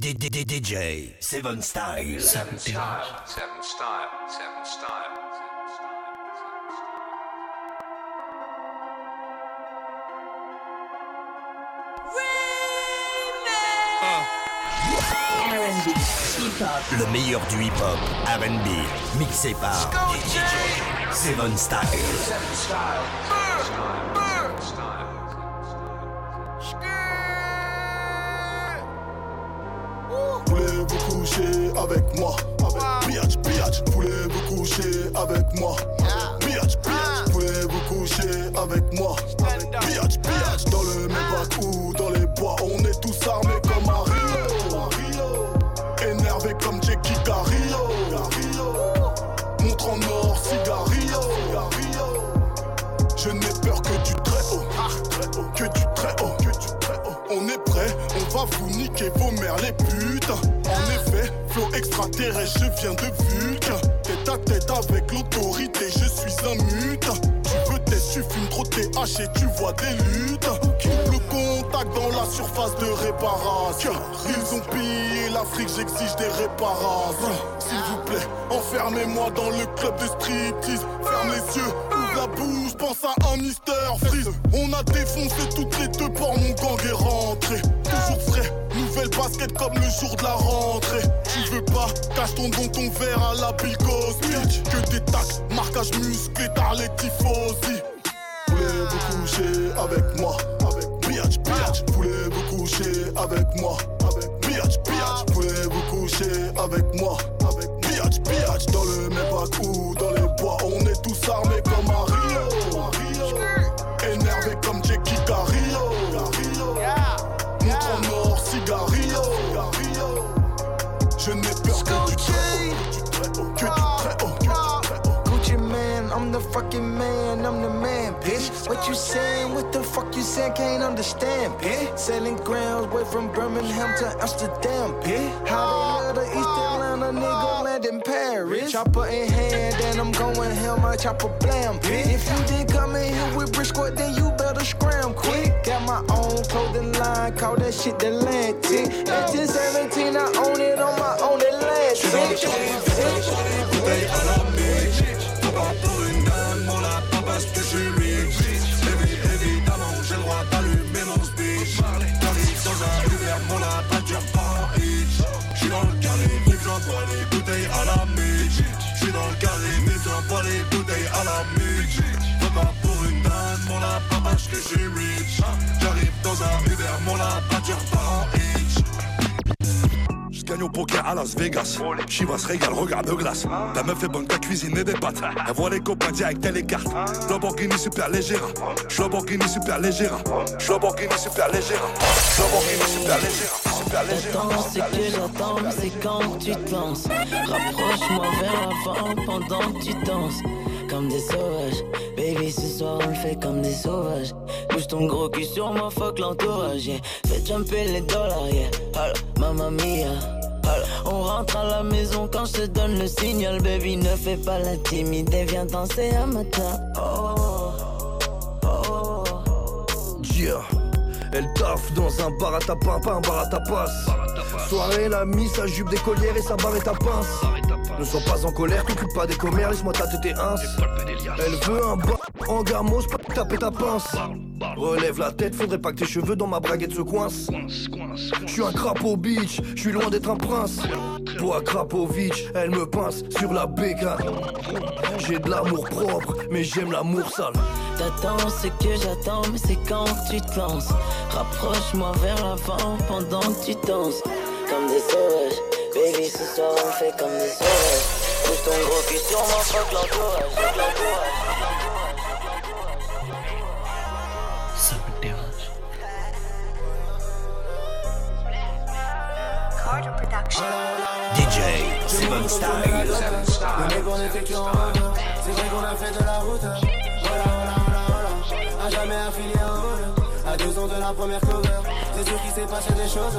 DJ Seven Style. Seven Style. Seven Style. Seven Style. Le meilleur du hip-hop, R&B, mixé par DJ Seven Style. Seven Style. Avec moi. Biatch, biatch, voulez-vous coucher avec moi. Biatch, biatch, voulez-vous coucher avec moi. Biatch, biatch, dans le même ou dans les bois On est tous armés comme un Rio. Énervé comme Jackie Cario Montre en or, cigarillo Je n'ai peur que du très haut. Que du très haut, que du très haut On est prêt, on va vous niquer vos mères les putes En effet, flow extraterrestre, je viens de Vulcain Tête à tête avec l'autorité, je suis un mute. Tu veux test, tu fumes trop TH et tu vois des luttes. Le contact dans la surface de réparation. Ils ont pillé l'Afrique, j'exige des réparations. S'il vous plaît, enfermez-moi dans le club de striptease. Ferme les yeux, ouvre la bouche, pense à un Mister Freeze. On a défoncé toutes les deux ports, mon gang est rentré. Toujours frais, nouvelle basket comme le jour de la rentrée. Tu veux pas, cache ton don, ton verre à la Bill Cosby. Que des tacs, marquage musclé, t'as les tifosi Voulez-vous coucher avec moi? Avec Biatch, biatch, voulez-vous coucher avec moi? Avec Biatch, biatch, voulez-vous coucher avec moi? Avec Biatch, biatch, dans le même bac ou dans les bois On est tous armés comme un fucking man, I'm the man, bitch. What you saying? What the fuck you saying? Can't understand, bitch. Selling grounds way from Birmingham to Amsterdam, bitch. How they love the East Atlanta nigga land in Paris. Chopper in hand, and I'm going hell, my chopper blam, bitch. If you didn't come in here with Briscoe, then you better scram quick. Got my own clothing line, call that shit the Atlantic. 1917, I own it on my own Atlantic. À la miche Pas pour une dame, mon la pas parce que suis rich J'arrive dans un Uber, mon la pas dure pas en hitch gagne au poker à Las Vegas. Chivas régale, regarde de glace. Ta meuf est bonne, ta cuisine et des pâtes. Elle voit les copains direct, elle les cartes. Lamborghini super légère. Lamborghini super légère. Lamborghini super légère. Lamborghini super légère. Super légère. J'attends, c'est que j'attends, c'est quand tu te lances. Rapproche-moi vers l'avant pendant que tu danses. Comme des sauvages, baby, ce soir on le fait comme des sauvages. Bouge ton gros cul sur moi, fuck l'entourage, yeah. Fais jumper les dollars, yeah. Holla, mamma mia. Holla. On rentre à la maison quand je te donne le signal, baby. Ne fais pas la viens danser à matin. Oh, oh, oh. Elle taffe dans un bar à tapin, pas un bar à tapas. Soirée, elle a mis sa jupe d'écolière et sa barre et ta pince. Ne sois pas en colère, t'occupes pas des commères, laisse-moi tâter tes ins. Elle veut un bar en gamos, pas taper ta pince. Relève la tête, faudrait pas que tes cheveux dans ma braguette se coincent. Je suis un crapaud bitch, je suis loin d'être un prince. Toi, Krapovic, elle me pince sur la bécane. J'ai de l'amour propre, mais j'aime l'amour sale. T'attends ce que j'attends, mais c'est quand tu te lances. Rapproche-moi vers l'avant pendant que tu danses. Comme des sauvages, baby, ce soir on fait comme des sauvages. Pousse ton gros cul sur moi, fuck l'entourage, fuck l'entourage. Ça me dérange. Carter Production. DJ Seven Style. Seven Style. qu'on effectue en mode C'est vrai qu'on a fait de la route Voilà, voilà, voilà, voilà A jamais affilié en mode À deux ans de la première cover C'est sûr qu'il s'est passé des choses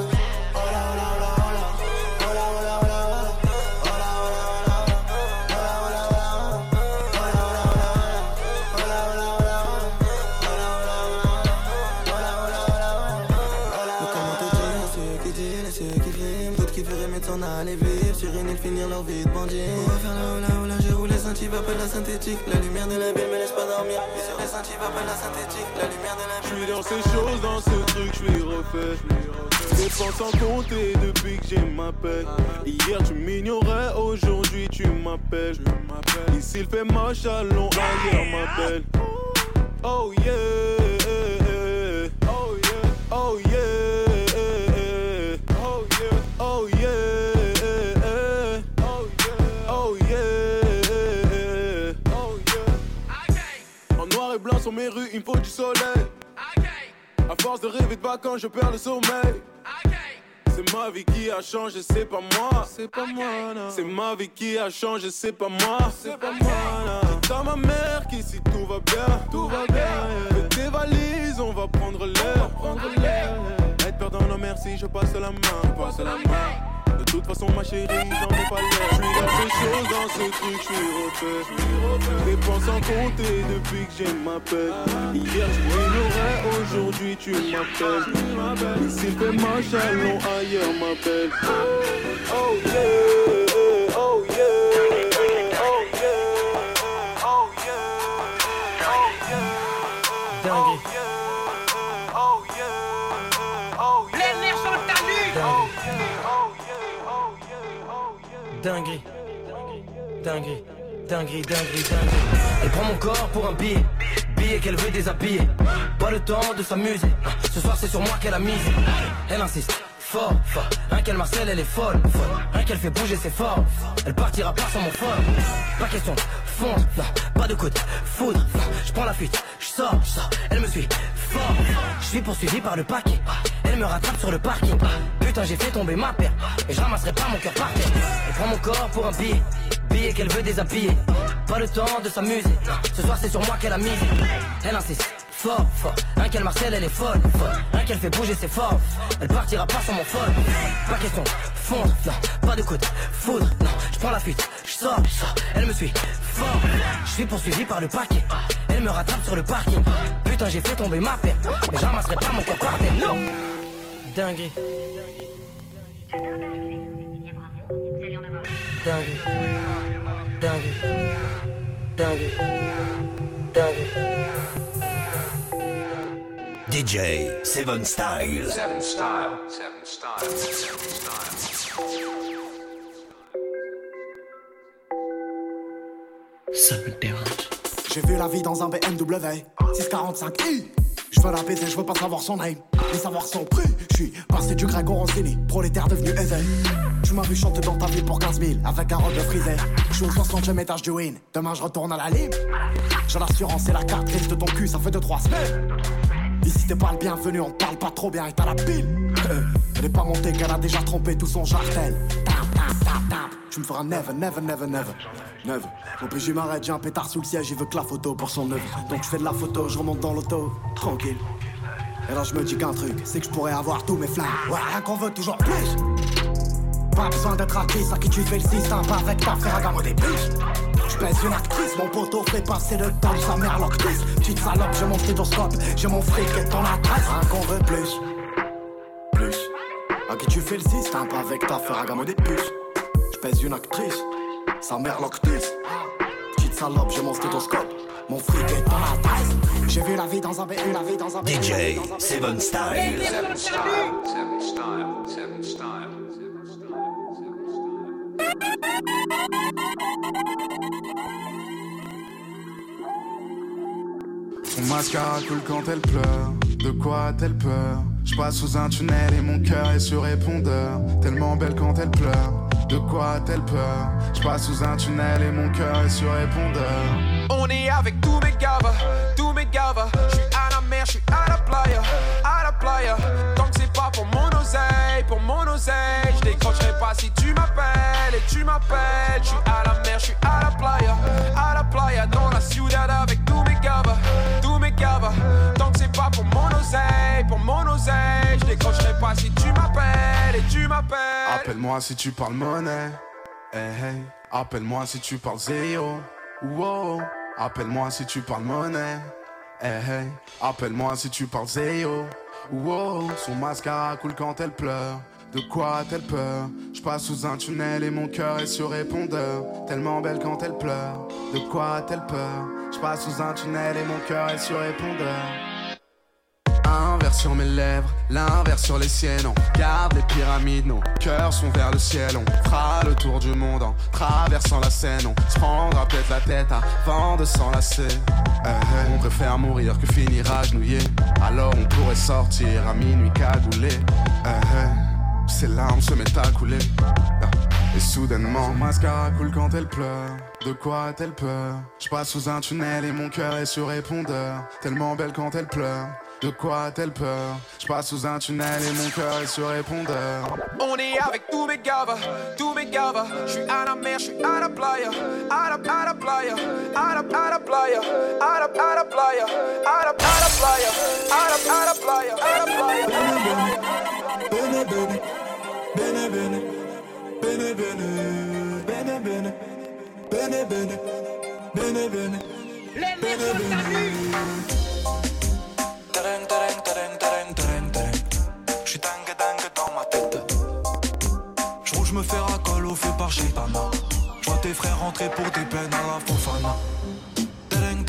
leur vie de bandit. On va faire la oula oula, j'ai roulé Saint-Yves, appelle la synthétique. La lumière de la ville me laisse pas dormir. Sur les Saint-Yves, appelle la synthétique. La lumière de la ville. Je suis dans ces choses, dans ce truc, je suis refait. Dépense sans compter depuis que j'ai ma paix. Hier tu m'ignorais, aujourd'hui tu m'appelles. Ici il fait moche, allons ailleurs ma belle. Oh yeah, oh yeah, oh yeah, sur mes rues, il me faut du soleil. À force de rêver de vacances, je perds le sommeil. C'est ma vie qui a changé, c'est pas moi. C'est pas moi, non. C'est ma vie qui a changé, c'est pas moi. C'est pas moi, à ma mère qu'ici tout va bien. Tout va bien. Tes valises, on va prendre l'air. Prendre l'air. Être perdant, non merci, je passe la main. Je passe la main. De toute façon, ma chérie, j'en ai pas l'air. Je suis dans ces choses, dans ce truc, je suis refait. Dépense en compter depuis que j'ai ma paix. Hier, tu m'ignorais, aujourd'hui, tu m'appelles. Ici, fait moche, allons ailleurs, ma belle. Oh yeah, Dinguerie. Dinguerie. Dinguerie, dinguerie, dinguerie. Elle prend mon corps pour un billet. Billet qu'elle veut déshabiller. Pas le temps de s'amuser. Ce soir, c'est sur moi qu'elle a misé. Elle insiste. Fort, fort. Rien qu'elle Marcel, elle est folle, folle. Rien qu'elle fait bouger, c'est fort. Elle partira pas sans mon folle. Pas question, fonce, non, pas de coup foudre. Je prends la fuite, je sors, je sors. Elle me suit, fort. Je suis poursuivi par le paquet. Me rattrape sur le parking. Putain, j'ai fait tomber ma paire. Et je ramasserai pas mon cœur par terre. Elle prend mon corps pour un billet. Billet qu'elle veut déshabiller. Pas le temps de s'amuser. Ce soir, c'est sur moi qu'elle a misé. Elle insiste. Fort, fort, rien qu'elle Marcel, elle est folle, folle. Rien qu'elle fait bouger, c'est fort. Elle partira pas sans mon folle. Pas question, fondre, non, pas de coup de foudre, non. Je prends la fuite, je sors, sors. Elle me suit, fort. Je suis poursuivi par le paquet. Elle me rattrape sur le parking. Putain, j'ai fait tomber ma paire. Mais je ramasserai pas mon corps par terre, non. Dinguerie. Dinguerie. Dinguerie. Dinguerie. Dinguerie. DJ Seven Style. Seven style. Seven style. Seven style. Ça me dérange. J'ai vu la vie dans un BMW 645i Je veux la baiser, je veux pas savoir son name Ni savoir son prix. Je suis passé du au Rossini Prolétaire devenu éveil Tu m'as vu chanter dans ta ville pour 15 000 Avec un robe frisé. Je suis au 60 étage du win. Demain je retourne à la lime. J'ai l'assurance et la carte de ton cul Ça fait 2-3 semaines. Ici t'es pas le bienvenu, on parle pas trop bien et t'as la pile. Euh, Elle est pas montée qu'elle a déjà trompé tout son jartel Tu me feras never, never, never, never. Never. Mon PJ m'arrête, j'ai un pétard sous le siège Il veut que la photo pour son œuvre Donc je fais de la photo, je remonte dans l'auto. Tranquille. Et là je me dis qu'un truc C'est que je pourrais avoir tous mes flammes Ouais, rien qu'on veut toujours plus. Pas besoin d'être actrice à qui tu fais le système Pas avec ta frère à gamme au début je pèse une actrice, mon poteau fait passer le temps, sa mère l'octrice. Petite salope, j'ai mon stéthoscope, j'ai mon fric et ton adresse. Un qu'on veut plus. Qui tu fais le système, pas avec ta Ferragamo des puces. Je pèse une actrice, sa mère l'octrice. Petite salope, j'ai mon stéthoscope, mon fric et ton adresse. J'ai vu la vie dans un B, la vie dans un DJ Seven Style. Seven style. Seven style. Seven style. Seven style. Son mascara coule quand elle pleure. De quoi a-t-elle peur? Je passe sous un tunnel et mon cœur est sur répondeur. Tellement belle quand elle pleure. De quoi a-t-elle peur? Je passe sous un tunnel et mon cœur est sur répondeur. On est avec tous mes gavas, tous mes gavas. Je suis à la mer, je suis à la playa, à la playa. Tant que c'est pas pour mon oseille, pour mon oseille, je décrocherai pas si tu m'appelles et tu m'appelles. Je suis à la mer, je suis à la playa, à la playa dans la ciudad avec tous mes gavas, tous Tant que c'est pas pour mon oseille, pour mon oseille, je décrocherai pas si tu m'appelles et tu m'appelles. Appelle-moi si tu parles monnaie. Hey, hey. Appelle-moi si tu parles zéro. Wow. Appelle-moi si tu parles monnaie. Hey, hey. Appelle-moi si tu parles zéro. Wow. Son mascara coule quand elle pleure. De quoi a-t-elle peur Je passe sous un tunnel et mon cœur est sur répondeur. Tellement belle quand elle pleure. De quoi a-t-elle peur Je passe sous un tunnel et mon cœur est sur répondeur. Un verre sur mes lèvres, l'inverse sur les siennes. On garde les pyramides, nos cœurs sont vers le ciel. On fera le tour du monde en traversant la Seine. On se prendra peut-être la tête avant de s'enlacer. Eh, on préfère mourir que finir agenouillé. Alors on pourrait sortir à minuit cagoulé. Ses larmes se mettent à couler. Ah, Et soudainement, mascara coule quand elle pleure. De quoi a-t-elle peur? Je passe sous un tunnel et mon cœur est sur répondeur. Tellement belle quand elle pleure. De quoi a-t-elle peur Je passe sous un tunnel et mon cœur est sur répondeur. On est avec tous mes gavas, tous mes gavas. Je suis à la mer, je suis à la playa, à la, à la playa, à la, à la playa, à la, à la playa, à la, à la playa, à la, à la playa, à la playa. Bene bene, bene bene, bene bene, bene bene, bene bene, bene bene, bene bene. Tereng, tereng, tereng, J'suis dingue, dans ma tête. J'roule, j'me fais racole au feu par Shaitana. J'vois tes frères rentrer pour des peines à la Fofana. Tereng,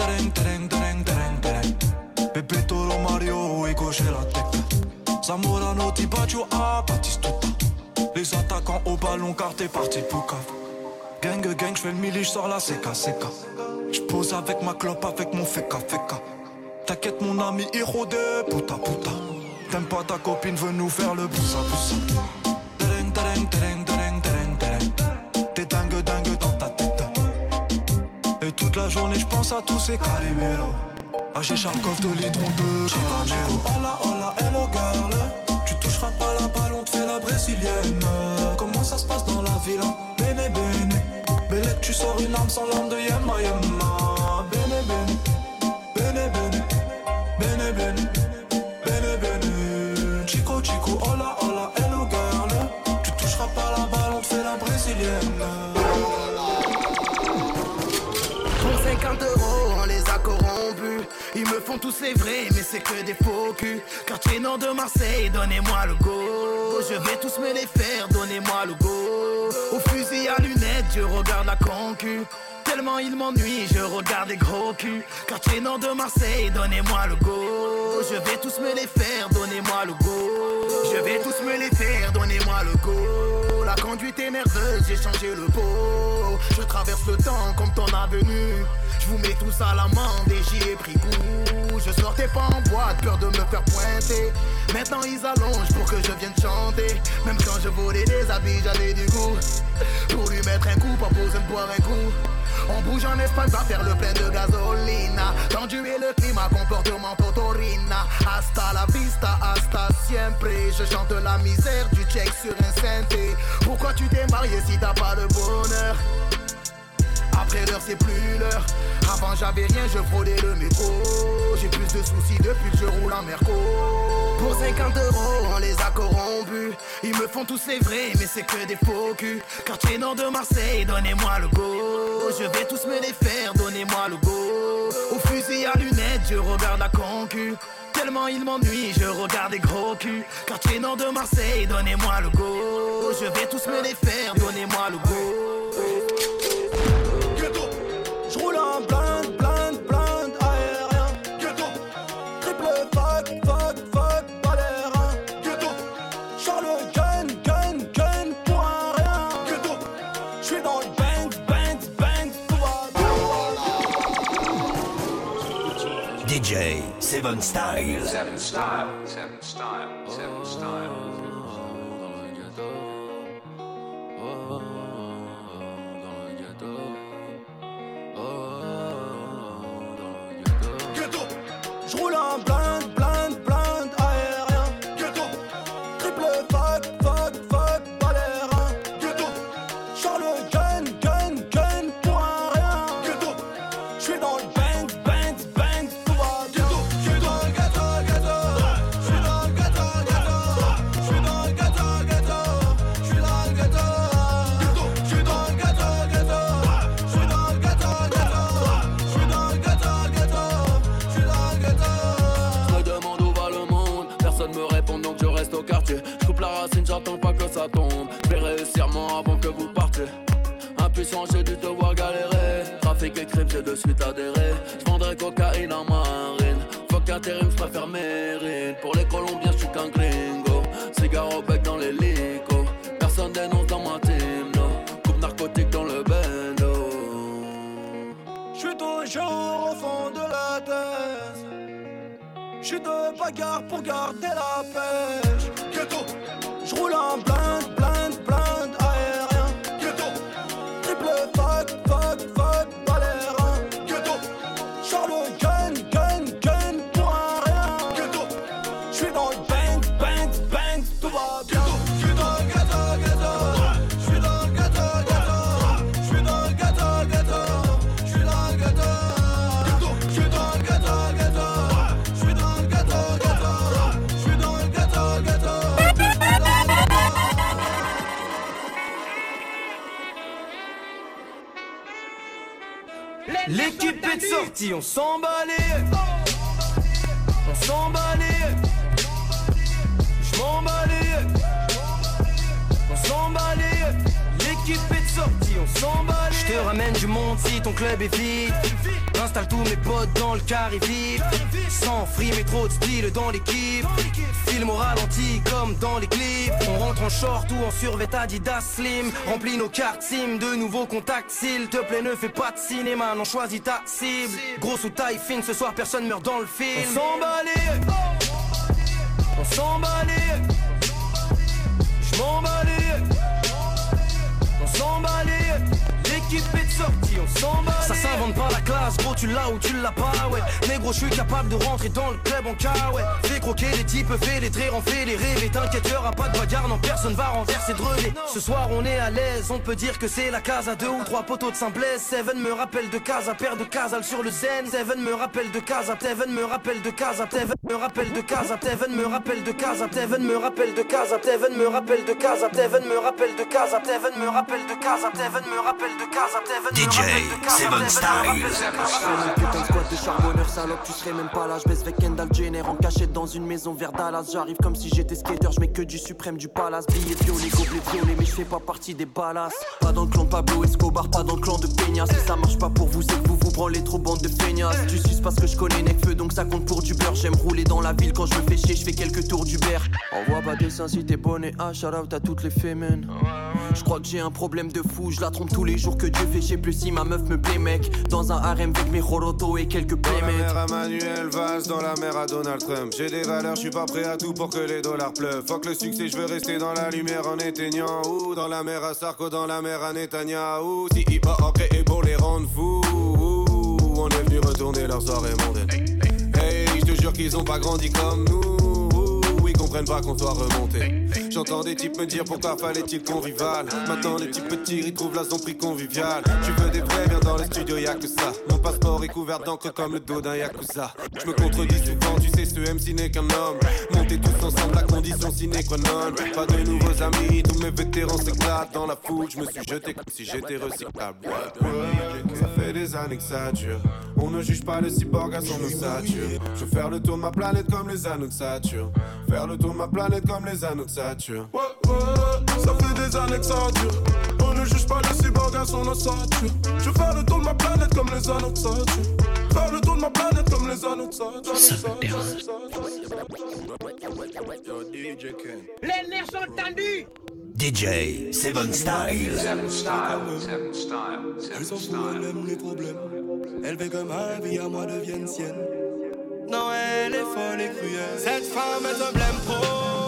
Mario et gauche la tête. Zamorano, ah, Batistuta. Les attaquants au ballon car t'es parti pour cave. Gang, gang, j'fais le mili, j'sors la CK, CK. J'pose avec ma clope, avec mon feka, feka. T'inquiète mon ami héros de puta puta T'aimes pas ta copine veut nous faire le tereng tereng T'es dingue dingue dans ta tête. Et toute la journée je pense à tous ces carimeros Ah j'ai Charkov de l'hydron de caramelo Hola hello girl. Tu toucheras pas la balle on te fait la brésilienne. Comment ça se passe dans la villa Bene bene. Belle tu sors une arme sans l'arme de Yemma Yemma Bene bene. Bene bene Bene bene, bene bene Chico chico, hola hola, hello girl Tu toucheras pas la balle, on fait la brésilienne Pour 50 euros, on les a corrompus. Ils me font tous les vrais, mais c'est que des faux culs. Quartier nord de Marseille, donnez-moi le go. Je vais tous me les faire, donnez-moi le go. Au fusil à lunettes, je regarde la concu. Tellement il m'ennuie, je regarde les gros culs. Quartier nord de Marseille, donnez-moi le go. Je vais tous me les faire, donnez-moi le go. Je vais tous me les faire, donnez-moi le go. La conduite est nerveuse, j'ai changé le pot. Je traverse le temps comme ton avenue. Je vous mets tous à l'amende et j'y ai pris goût. Je sortais pas en boîte, peur de me faire pointer. Maintenant ils allongent pour que je vienne chanter. Même quand je volais des habits, j'avais du goût. Pour lui mettre un coup, pas besoin de boire un coup. On bouge en Espagne, va faire le plein de gasoline. Tendu et le climat, comportement potorina. Hasta la vista, hasta siempre. Je chante la misère du check sur un synthé. Pourquoi tu t'es marié si t'as pas de bonheur? Après l'heure, c'est plus l'heure. Avant, j'avais rien, je fraudais le métro. J'ai plus de soucis depuis que je roule en Merco. Pour 50 euros, on les a corrompus. Ils me font tous les vrais, mais c'est que des faux culs. Quartier nord de Marseille, donnez-moi le go. Je vais tous me les faire, donnez-moi le go. Au fusil à lunettes, je regarde la concu. Tellement il m'ennuie, je regarde des gros culs. Quartier nord de Marseille, donnez-moi le go. Je vais tous me les faire, donnez-moi le go. J'roule en blind, blind, blind aérien. Ghetto. Triple fuck, fuck, fuck, pas l'air. Ghetto. Charles gun, gun, gun pour un rien. Ghetto. J'suis dans le bang, bang, bang, tout va DJ Seven Style. Seven style, seven style, seven style. On. Je te ramène du monde si ton club est vide. J'installe tous mes potes dans le carré vif. Sans frime et trop de style dans l'équipe. Film au ralenti comme dans les clips. On rentre en short ou en survêt Adidas Slim. Remplis nos cartes SIM de nouveaux contacts. S'il te plaît, ne fais pas de cinéma, non choisis ta cible. Grosse ou taille fine, ce soir personne meurt dans le film. On s'emballait. On s'emballait. Je m'emballais. T'emballer de sortie, on. Ça s'invente pas la classe, gros, tu l'as ou tu l'as pas, ouais. Négro, je suis capable de rentrer dans le club en cas, ouais. Fais croquer les types, fais les traits, en fait les rêves. Et t'inquiète, y'aura pas de bagarre, non, personne va renverser de relais. Ce soir, on est à l'aise, on peut dire que c'est la case à deux ou trois poteaux de Saint-Blaise. Seven me rappelle de casa, paire de casal sur le zen. Seven me rappelle de casa, Teven me rappelle de casa, Teven me rappelle de casa, Teven me rappelle de casa, Teven me rappelle de casa, Teven me rappelle de casa, Teven me rappelle de casa, Teven me rappelle de casa, Teven me rappelle de DJ Seven Style. putain de squad de charbonneurs salope, tu serais même pas là. Je baisse avec Kendall Jenner en cachette dans une maison vers Dallas. J'arrive comme si j'étais skater, je mets que du suprême du palace. Billets violets, gobelets violets, mais je fais pas partie des balas. Pas dans le clan de Pablo Escobar, pas dans le clan de Peña. Si ça marche pas pour vous, c'est que vous branlez trop bande de feignasses. Tu suces parce que je connais Necfeu, donc ça compte pour du beurre. J'aime rouler dans la ville quand je me fais chier, je fais quelques tours d'Uber. Envoie pas de dessin si t'es bonnet, ah, shout out à toutes les fémènes. Je crois que j'ai un problème de fou, je la trompe tous les jours que Dieu fait, sais plus si ma meuf me plaît, mec. Dans un harem avec mes Roroto et quelques Dans la playmates. mer à Manuel Valls, dans la mer à Donald Trump. J'ai des valeurs, je suis pas prêt à tout pour que les dollars pleuvent. Fuck le succès, je veux rester dans la lumière en éteignant. Ou dans la mer à Sarko, dans la mer à Netanyahu. Si hip hop créé pour les rendre fous. Ouh, On est venu retourner leur soirée mondaine. Hey, je te jure qu'ils ont pas grandi comme nous. Comprennent pas qu'on soit remonté. J'entends des types me dire pourquoi fallait-il qu'on rivale. Maintenant les types petits ils trouvent la prix convivial. Tu veux des vrais, viens dans le studio, y'a. Mon passeport est couvert d'encre comme le dos d'un yakuza. Je me contredis souvent, tu sais, ce MC n'est qu'un homme. Montez tous ensemble, la condition sine qua non. Pas de nouveaux amis, tous mes vétérans s'éclatent dans la foule. Je me suis jeté comme si j'étais recyclable. Ça fait des années que ça dure. On ne juge pas le cyborg à son ossature. Je veux faire le tour de ma planète comme les anneaux de Saturne. Faire le tour de ma planète comme les anneaux de Saturne. Ouais, ouais, ça fait des années que ça dure. On ne juge pas le cyborg à son ossature. Je veux faire le tour de ma planète comme les anneaux de Saturne. Faire le tour de ma planète comme les anneaux de Saturne. Les nerfs sont tendus DJ Seven Style. Seven Style, Seven Style, Elle s'en Seven fout, elle Style. aime les problèmes. Elle veut que ma vie à moi devienne sienne. Non, elle est folle et cruelle. Cette femme est un blême pro.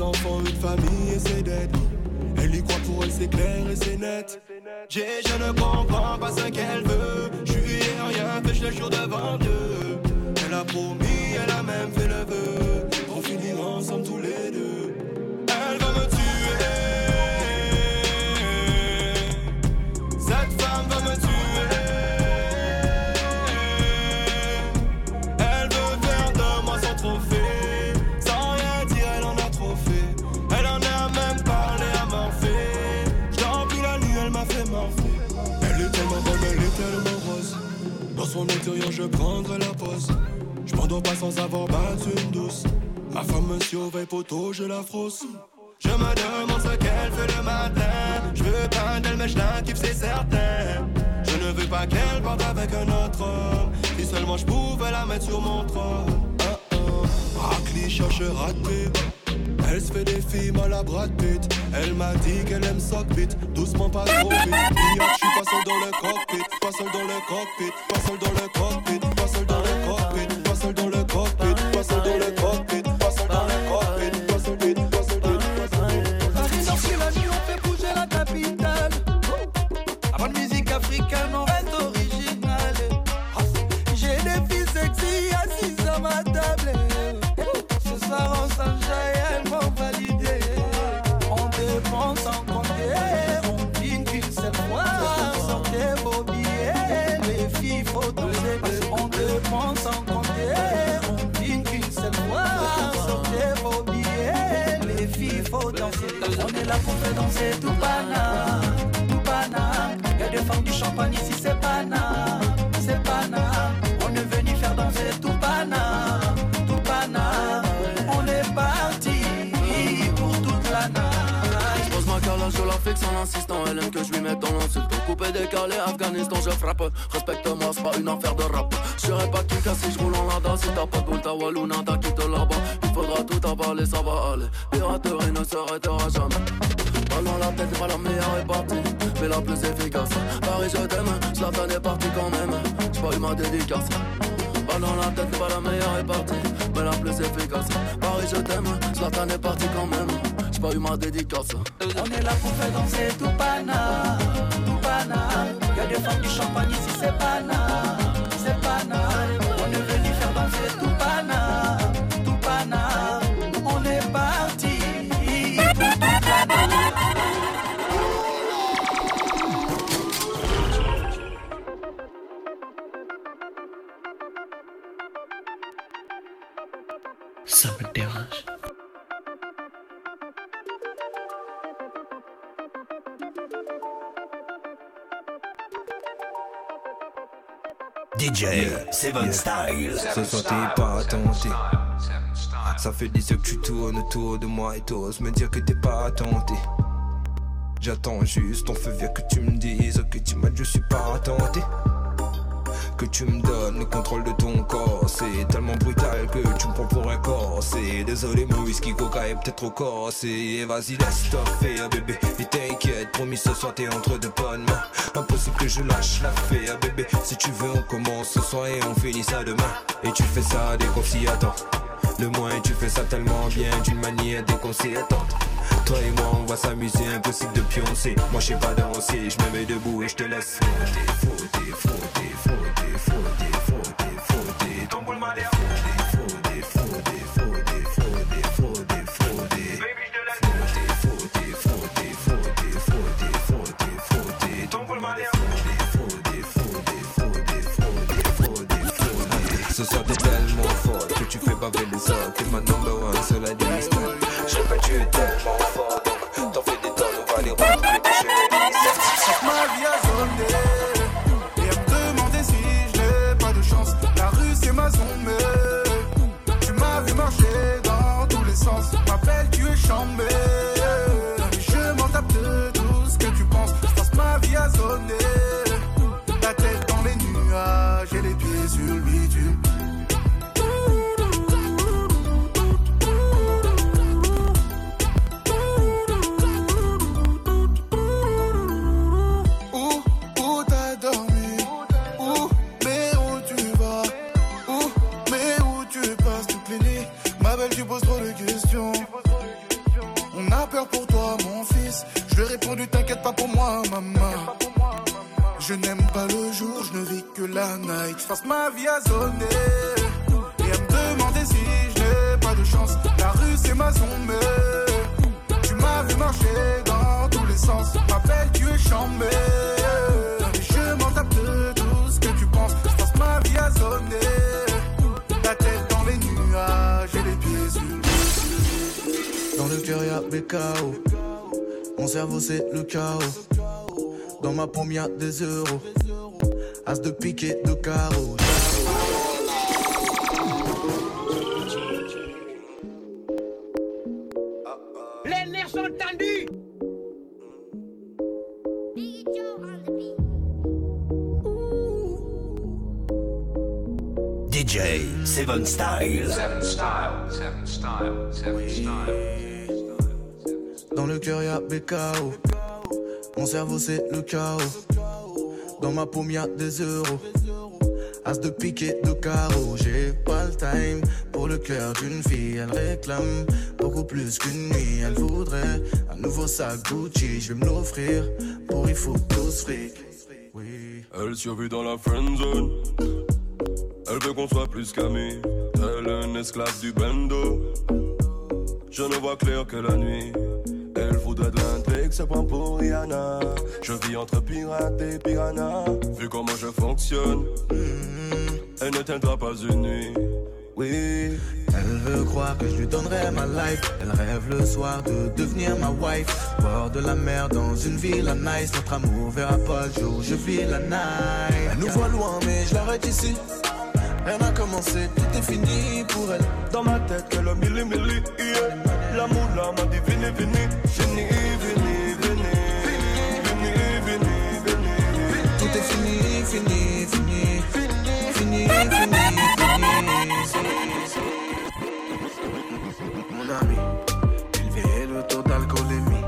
Une famille et c'est dead. Elle y croit pour elle, c'est clair et c'est net. J'ai, je ne comprends pas ce qu'elle veut. Je lui ai rien fait, je le jure devant Dieu. Elle a promis, elle a même fait le vœu. On finira ensemble tous les deux. Elle va me tuer. Cette femme va me tuer. Son intérieur, je prendrai la pause. Je m'endors pas sans avoir battu une douce. Ma femme me surveille, poteau, je la frosse. Je me demande ce qu'elle fait le matin. Je veux pas d'elle, mais je kiffe, c'est certain. Je ne veux pas qu'elle parte avec un autre homme. Si seulement je pouvais la mettre sur mon trône. Oh oh. Racli cherche raté. Elle se fait des films à la Brad Pitt. Elle m'a dit qu'elle aime sock beat. Doucement, pas trop vite. Je suis pas dans le cockpit. Pas seul dans le cockpit. Pas seul dans le cockpit. Pas dans le cockpit. Respecte-moi, c'est pas une affaire de rap. Je serai pas qui si je roule en lada. Si t'as pas de boule, ta Wallouna, t'as quitté là-bas. Il faudra tout avaler, ça va aller. Piraterie ne s'arrêtera jamais. Dans la tête, pas la meilleure est partie. Mais la plus efficace. Paris, je t'aime. Zlatan est parti quand même. J'ai pas eu ma dédicace. Dans la tête, pas la meilleure est partie. Mais la plus efficace. Paris, je t'aime. Zlatan est parti quand même. J'ai pas eu ma dédicace. On est là pour faire danser tout Ça fait des heures que tu tournes autour de moi et t'oses me dire que t'es pas tenté. J'attends juste ton feu vert que tu me dises que tu m'as je suis pas tenté. Que tu me donnes le contrôle de ton corps C'est tellement brutal que tu me prends pour un corps. C'est désolé mon whisky coca est peut-être trop corsé. Vas-y laisse faire bébé. Et t'inquiète promis ce soir t'es entre de bonnes mains. Impossible que je lâche l'affaire bébé. Si tu veux on commence ce soir et on finit ça demain. Et tu fais ça dès qu'on s'y attend Le moins tu fais ça tellement bien D'une manière attend toi et moi on va s'amuser, impossible de pioncer. Moi je sais pas danser, je me mets debout et je te laisse. Frotter, frotter, frotter, frotter, frotter, frotter, frotter Ton boule m'a avec les autres, t'es ma number one, seul à distance. Je. Ma paume y'a des euros. As de piquet de carreau. Les nerfs sont tendus DJ Seven Style. Seven style, seven style, seven style. Dans le cœur y'a BKO. Mon cerveau c'est le chaos. Dans ma paume y'a des euros. As de piquet de carreau. J'ai pas le time pour le cœur d'une fille. Elle réclame beaucoup plus qu'une nuit. Elle voudrait un nouveau sac Gucci. Je vais me l'offrir pour il faut tous fric. Elle survit dans la friend zone. Elle veut qu'on soit plus qu'amis. Elle est une esclave du bando. Je ne vois clair que la nuit. Elle voudrait de l'intrigue, se prend pour Rihanna. Je vis entre pirate et piranha. Vu comment je fonctionne, elle ne tiendra pas une nuit. Oui. Elle veut croire que je lui donnerai ma life. Elle rêve le soir de devenir ma wife. Bord de la mer dans une ville à nice. Notre amour verra pas le jour, je vis la night. Elle nous voit loin, mais je l'arrête ici. Rien n'a commencé, tout est fini pour elle. Dans ma tête, qu'elle a mille milli, yeah. L'amour là m'a dit venez, venez. Fini, fini, fini. Fini. Mon ami, élevé le taux d'alcoolémie.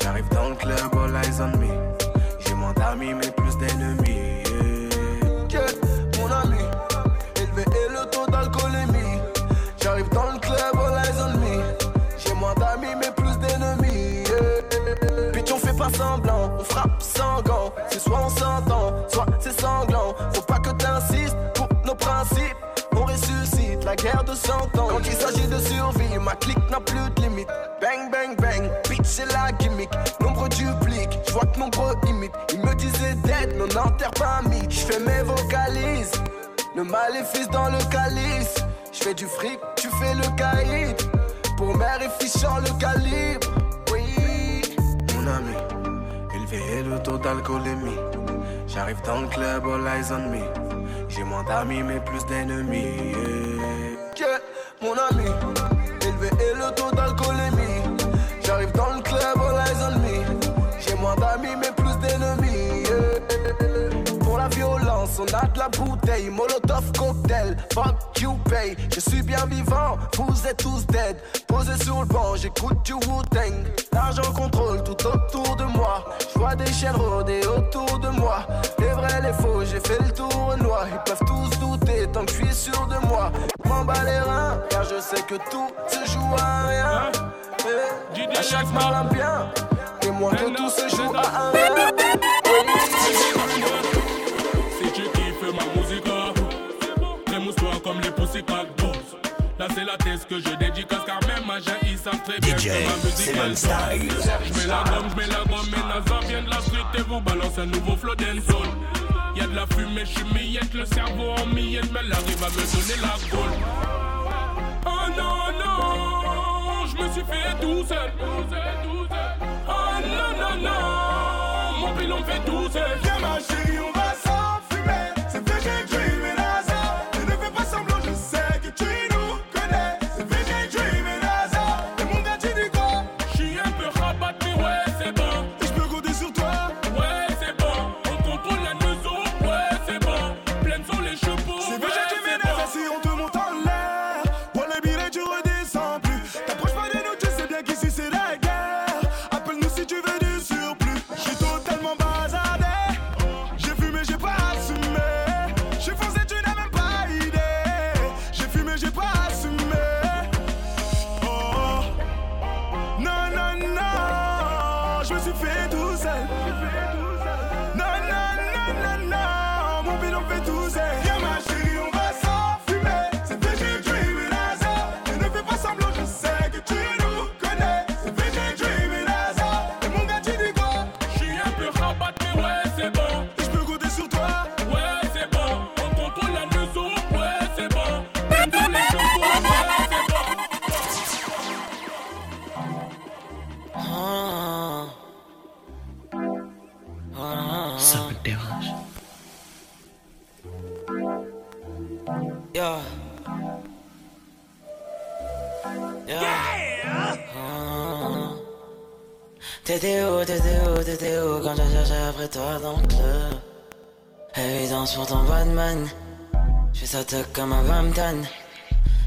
J'arrive dans le club, all eyes on me. J'ai moins d'amis, mais plus d'ennemis. Mon ami, élevé le taux d'alcoolémie. J'arrive dans le club, all eyes on me. J'ai moins d'amis, mais plus d'ennemis. Yeah. Bitch, on fait pas semblant, on frappe sans gants. C'est soit on s'entend, soit Faut pas que t'insistes pour nos principes. On ressuscite la guerre de 100 ans. Quand il s'agit de survie, ma clique n'a plus de limite. Bang, bang, bang, bitch, c'est la gimmick. Nombre duplique, je vois que nombre imite. Il me disait d'être, mais on n'enterre pas mythe. Je fais mes vocalises, le maléfice dans le calice. Je fais du fric, tu fais le caïd. Pour mère et fils, change le calibre. Oui, mon ami, élevé le taux d'alcoolémie. J'arrive dans le club, all eyes on me. J'ai moins d'amis, mais plus d'ennemis. Yeah. Yeah, mon ami, élevé le taux on a de la bouteille. Molotov cocktail, fuck you pay. Je suis bien vivant, vous êtes tous dead. Posé sur le banc, j'écoute du Wu-Tang. L'argent contrôle tout autour de moi. Je vois des chiens rôder autour de moi. Les vrais, les faux, j'ai fait le tour noir. Ils peuvent tous douter tant que je suis sûr de moi. M'en bats les reins, car je sais que tout se joue à rien. Eh, à chaque mal bien, et moi que tout se joue à un rien. Comme les Pussycat Dolls. Là c'est la thèse que je dédicace car même à ils savent très bien DJ que ma musique est Style. Je mets la gomme, je mets la gomme, mais Naza vient de la street et vous balance un nouveau flow dancehall. Y'a de la fumée, je suis millette, le cerveau en miettes, mais elle arrive à me donner la gaule. Oh non, non, je me suis fait tout seul. Oh non, non, non, mon pilon fait tout seul. Yeah. Yeah. T'étais où, t'étais où, t'étais où quand j'ai cherché après toi dans le club. Évidence pour ton Batman J'fais ça tuck comme un Brampton.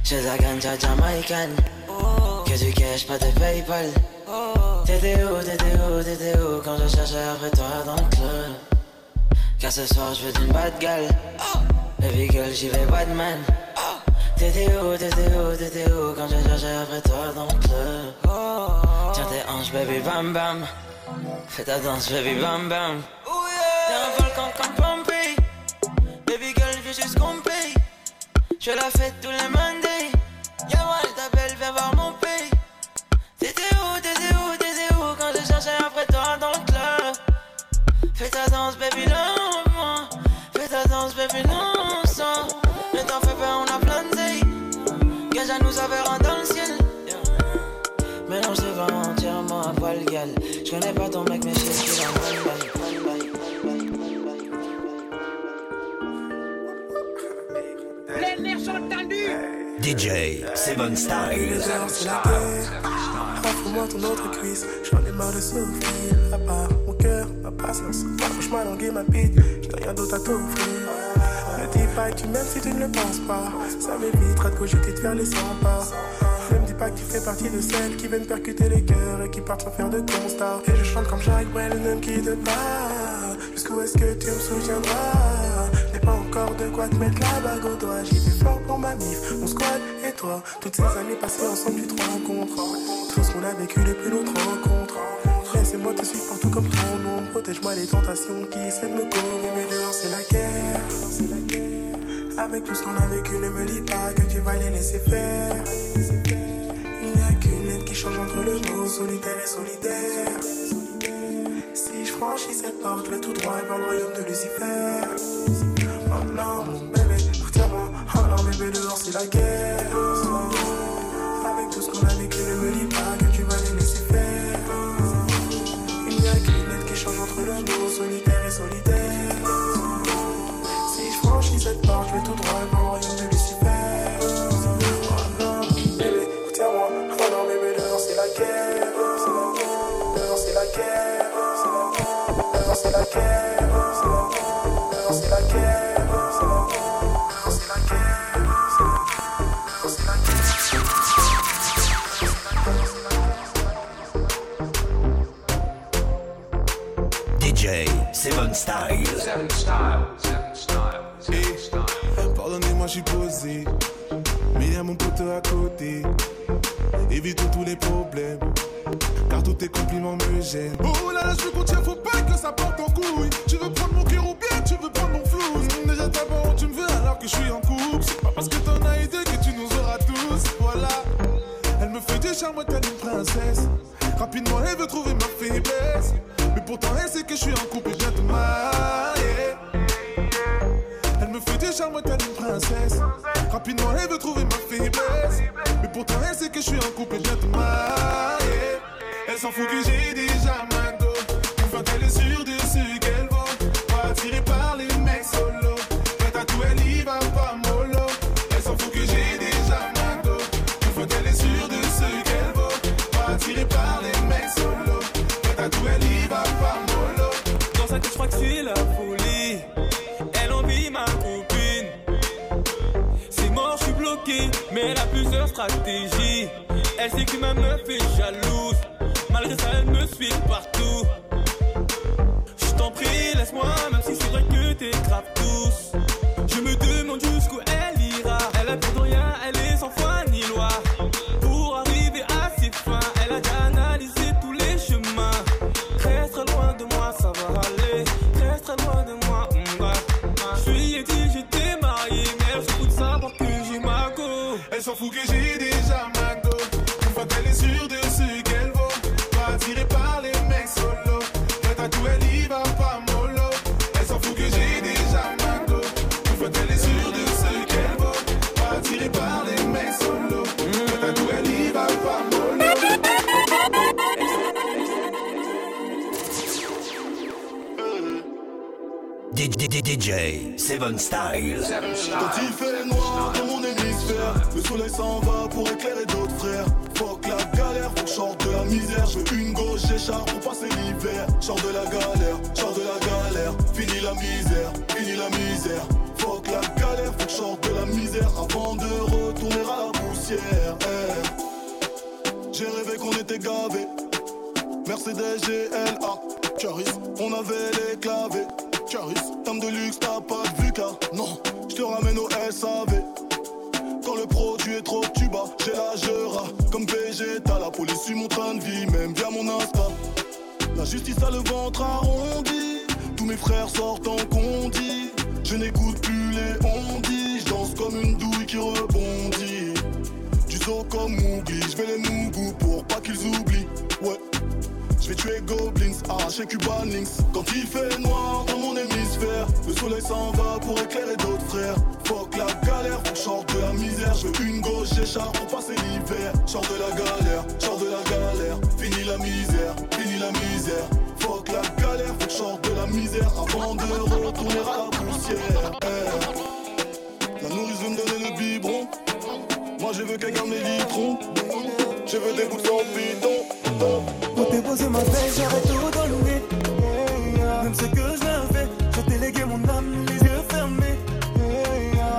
J'ai la ganja jamaïcaine Que du cash, pas de Paypal. T'étais où, t'étais où, t'étais où quand je cherchais après toi dans le club. Car ce soir je veux d'une bad gueule Baby girl j'y vais Batman T'étais où, t'étais où, t'étais où quand je cherchais après toi dans le club? Tiens tes hanches baby bam bam. Fais ta danse baby bam bam. T'es un volcan comme Pompey Baby girl viens juste qu'on paye. Je la fête tous les Mondays. Y'a moi elle t'appelle viens voir mon pays. T'étais où, t'étais où, t'étais où quand je cherchais après toi dans le club? Fais ta danse baby lentement Fais ta danse baby non Avoir un dans le ciel je te vends entièrement à poil gal Je connais pas ton mec mais je sais qu'il a bail Les nerfs sont tendus. DJ Seven Style. Offre-moi ton autre cuisse, j'en ai marre de souffrir. À part mon cœur, ma patience, ma langue et ma bite, j'ai rien d'autre à t'offrir. Dis pas que tu m'aimes si tu ne le penses pas. Ça m'évitera de cogiter de faire les 100 pas. Ne me dis pas que tu fais partie de celles qui viennent percuter les cœurs et qui partent sans faire de constat. Et je chante comme Jacques Brel, ne me quitte pas. Jusqu'où est-ce que tu me soutiendras? Je n'ai pas encore de quoi te mettre la bague au doigt. J'y vais fort pour ma mif, mon squad et toi. Toutes ces années passées ensemble, tu te rencontres. Tout ce qu'on a vécu depuis notre rencontre. Laissez-moi te suivre comme ton nom. Protège-moi des tentations qui essaient de me. Mais dehors, c'est la guerre. Avec tout ce qu'on a vécu, ne me dis pas que tu vas les laisser faire. Il n'y a qu'une lettre qui change entre le mot solitaire et solidaire. Si je franchis cette porte, vais tout droit vers le royaume de Lucifer. Oh non, mon bébé, retiens-moi. Oh non, bébé, dehors, c'est la guerre. Avec tout ce qu'on a vécu, ne me dis pas vais de. Oh bébé. Oh non, bébé, dehors, c'est la guerre. Dehors, c'est la guerre. Dehors, c'est la guerre. Dehors, c'est la guerre. La guerre. Seven Style. Seven style, Car tous tes compliments me gênent. Go. Elle s'en fout que j'ai déjà ma go. Une fois qu'elle est sûre de ce qu'elle vaut. Pas attirée par les mecs solo. Prête à tout, elle y va pas mollo. Elle s'en fout que j'ai déjà ma go. Une fois qu'elle est sûre de ce qu'elle vaut. Pas attirée par les mecs solo. Prête à tout, elle y va pas mollo. DJ DJ Seven Style. Quand il fait noir dans mon le soleil s'en va pour éclairer d'autres frères. Fuck la galère, faut que de la misère. Je veux une gauche, j'écharpe pour passer l'hiver. Sors de la galère, sors de la galère. Fini la misère, fini la misère. Fuck la galère, faut que de la misère avant de retourner à la poussière. Eh. J'ai rêvé qu'on était gavés. Mercedes GLA, Caris, on avait les clavés. Caris, dame de luxe, t'as pas de Vuka. Non, je te ramène au SAV. Le produit est trop tuba, j'ai la jera. Comme Vegeta, la police suit mon train de vie, même via mon Insta. La justice a le ventre arrondi. Tous mes frères sortent en condi. Je n'écoute plus les ondis. Je danse comme une douille qui rebondit. Du zoo comme Mougli, je vais les mougou pour pas qu'ils oublient. Ouais. Je vais tuer Goblins, arracher Cuban Links Quand il fait noir dans mon hémisphère Le soleil s'en va pour éclairer d'autres frères. Fuck la galère, faut sorte de la misère. Je veux une gauche, j'écharpe pour passer l'hiver. Sors de la galère, sors de la galère. Fini la misère, fini la misère. Fuck la galère, faut sorte de la misère Avant de retourner à la poussière. Eh. La nourrice veut me donner le biberon. Moi je veux qu'elle garde mes litrons Je veux des bouts de sang bidon Pour posé ma veille, j'aurais tout donné. Même ce que je l'avais, j'ai délégué mon âme, les yeux fermés.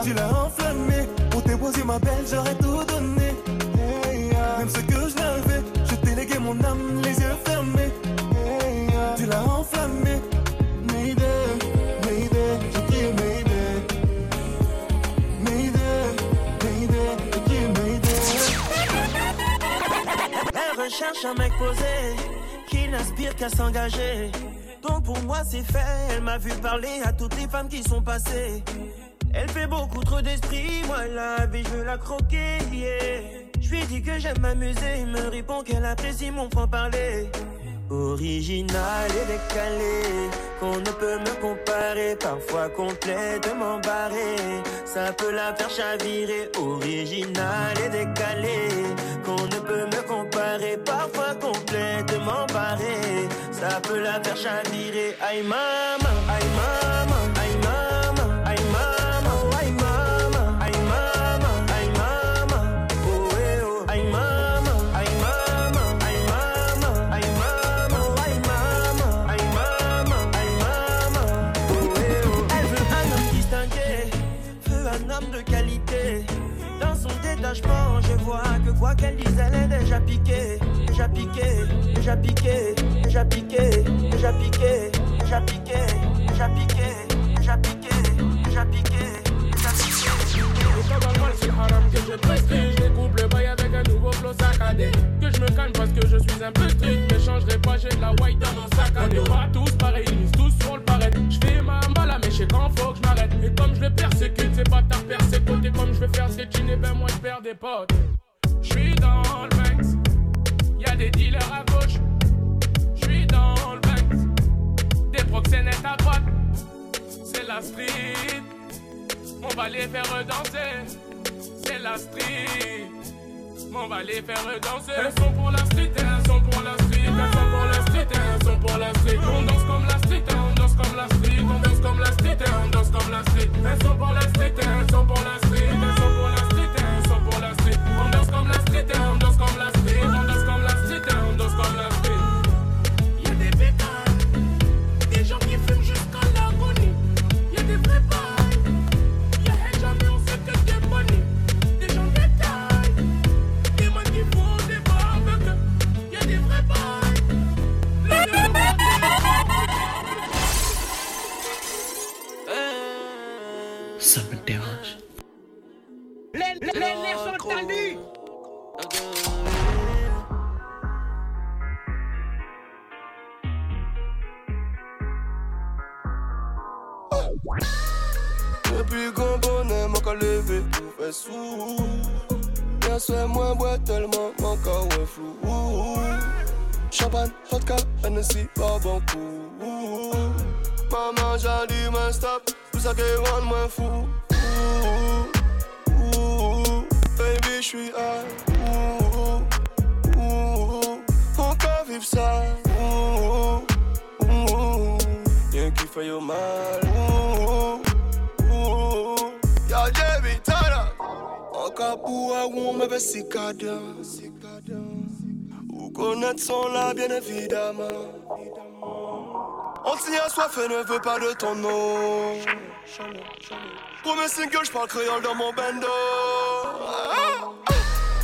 Tu l'as enflammé. Pour posé ma belle, j'aurais tout donné. Même ce que je l'avais, j'ai délégué mon âme, Elle recherche un mec posé qui n'aspire qu'à s'engager. Donc pour moi c'est fait, elle m'a vu parler à toutes les femmes qui sont passées. Elle fait beaucoup trop d'esprit, moi la vie je veux la croquer. Je lui dis que j'aime m'amuser, il me répond qu'elle apprécie mon franc-parler. Original et décalé, qu'on ne peut me comparer, parfois complètement barré. Ça peut la faire chavirer, original et décalé, qu'on ne peut me comparer, parfois complètement barré. Ça peut la faire chavirer, aïe maman, aïe maman, je vois que quoi qu'elle dise, elle est déjà piquée, déjà piquée, déjà piquée, déjà piquée, déjà piquée, déjà piquée, déjà piquée, déjà piquée, déjà piquée, déjà c'est. Me calme parce que je suis un peu strict. Mais changerai pas, j'ai de la white dans mon sac. On est pas tous pareils, ils tous sur le pareil. Je fais ma mala, mais je sais quand faut que je m'arrête. Et comme je le persécute, c'est pas ta persécuté. Comme je veux faire ce que tu n'es, ben moi je perds des potes. Je suis dans le Banks, y'a des dealers à gauche. Je suis dans le Banks, des proxénètes à droite. C'est la street. On va les faire danser, c'est la street. On va les faire danser. Elles sont pour la street, elles sont pour la street, elles sont pour la street, elles sont pour la street. On danse comme la street, on danse comme la street, on danse comme la street, on danse comme la street. Elles sont pour la street, elles sont pour la street, elles sont pour la street, elles sont pour la street. On danse comme la street, on danse comme la street, tellement mon corps est flou. Champagne, vodka, Hennessy, barbon coup. Maman, j'ai dit, mais stop, ça savez, rend moins fou. Baby, j'suis à On peut vivre ça. Rien qui fait au mal. Kabua ou on me veut cicada. Ou connaître son là, bien évidemment. On s'y a soif et ne veut pas de ton nom. Premier single, j'parle créole dans mon bando.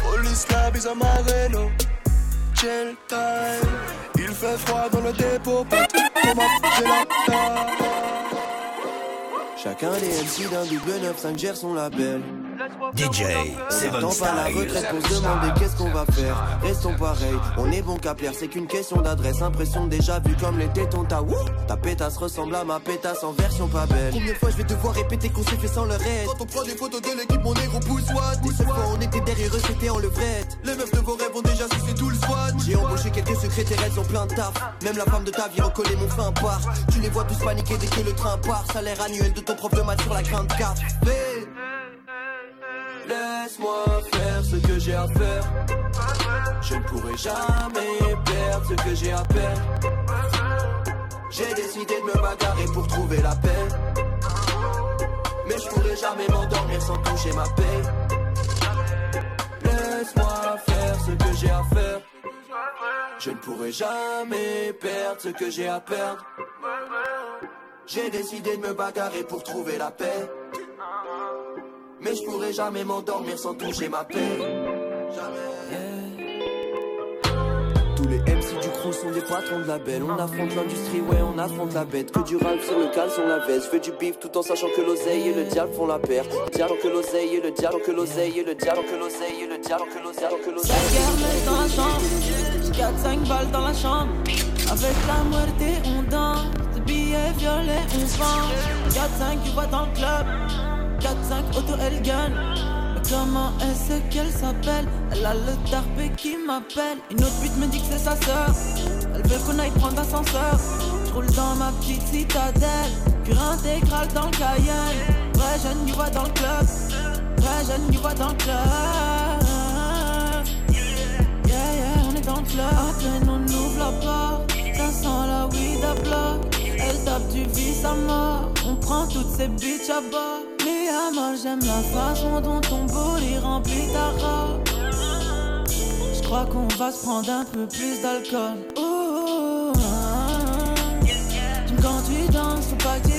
Police lab is a marino. Chill time. Il fait froid dans le dépôt. Comment j'ai la taille. Chacun des MC d'un double 9-5 gère son label. DJ Seven pas la Style. retraite pour se demander qu'est-ce qu'on va faire. Restons pareil, on est bon qu'à plaire, c'est qu'une question d'adresse. Impression déjà vue comme les tétons, ta wouh Ta pétasse ressemble à ma pétasse en version pas belle. Combien de fois je vais devoir répéter qu'on s'est fait sans le reste? Quand on prend des photos de l'équipe, mon négro pousse what Des seules fois on était derrière eux, c'était en levrette. Les meufs de vos rêves ont déjà sucé tout le SWAT. J'ai embauché quelques secrétaires, elles ont plein de taf. Même la femme de ta vie recollait mon fin part. Tu les vois tous paniquer dès que le train part. Salaire annuel de ton prof de maths sur la grande carte. Laisse-moi faire ce que j'ai à faire. Je ne pourrai jamais perdre ce que j'ai à perdre. J'ai décidé de me bagarrer pour trouver la paix. Mais je pourrai jamais m'endormir sans toucher ma paix. Laisse-moi faire ce que j'ai à faire. Je ne pourrai jamais perdre ce que j'ai à perdre. J'ai décidé de me bagarrer pour trouver la paix. Mais je pourrai jamais m'endormir sans toucher ma paix. Tous les MC du crew sont des patrons de label. On affronte l'industrie, ouais, on affronte la bête. Que du rap sur le caleçon, la veste. Je veux du bif tout en sachant que l'oseille et le diable font la paire. Le diable que l'oseille et le diable que l'oseille et le diable que l'oseille et le diable que l'oseille que l'oseille. Kermesse dans la chambre, 4-5 balles dans la chambre. Avec la muerte, on danse. Billets violets, on vend. 4-5, tu vois dans le club. 4-5, auto, elle gagne. Mais comment est-ce qu'elle s'appelle? Elle a le tarpé qui m'appelle. Une autre pute me dit que c'est sa sœur. Elle veut qu'on aille prendre l'ascenseur. Je roule dans ma petite citadelle. Pure intégrale dans le Cayenne. Vrai jeune, you vois dans le club. Vrai jeune, you vois dans le club. Yeah, yeah, on est dans le club. À on ouvre la porte, ça sent la weed à bloc. Elle tape du vice à mort. On prend toutes ces bitches à bord. J'aime la façon dont ton body remplit ta robe. Je crois qu'on va se prendre un peu plus d'alcool. J'aime quand tu danses, faut pas que tu.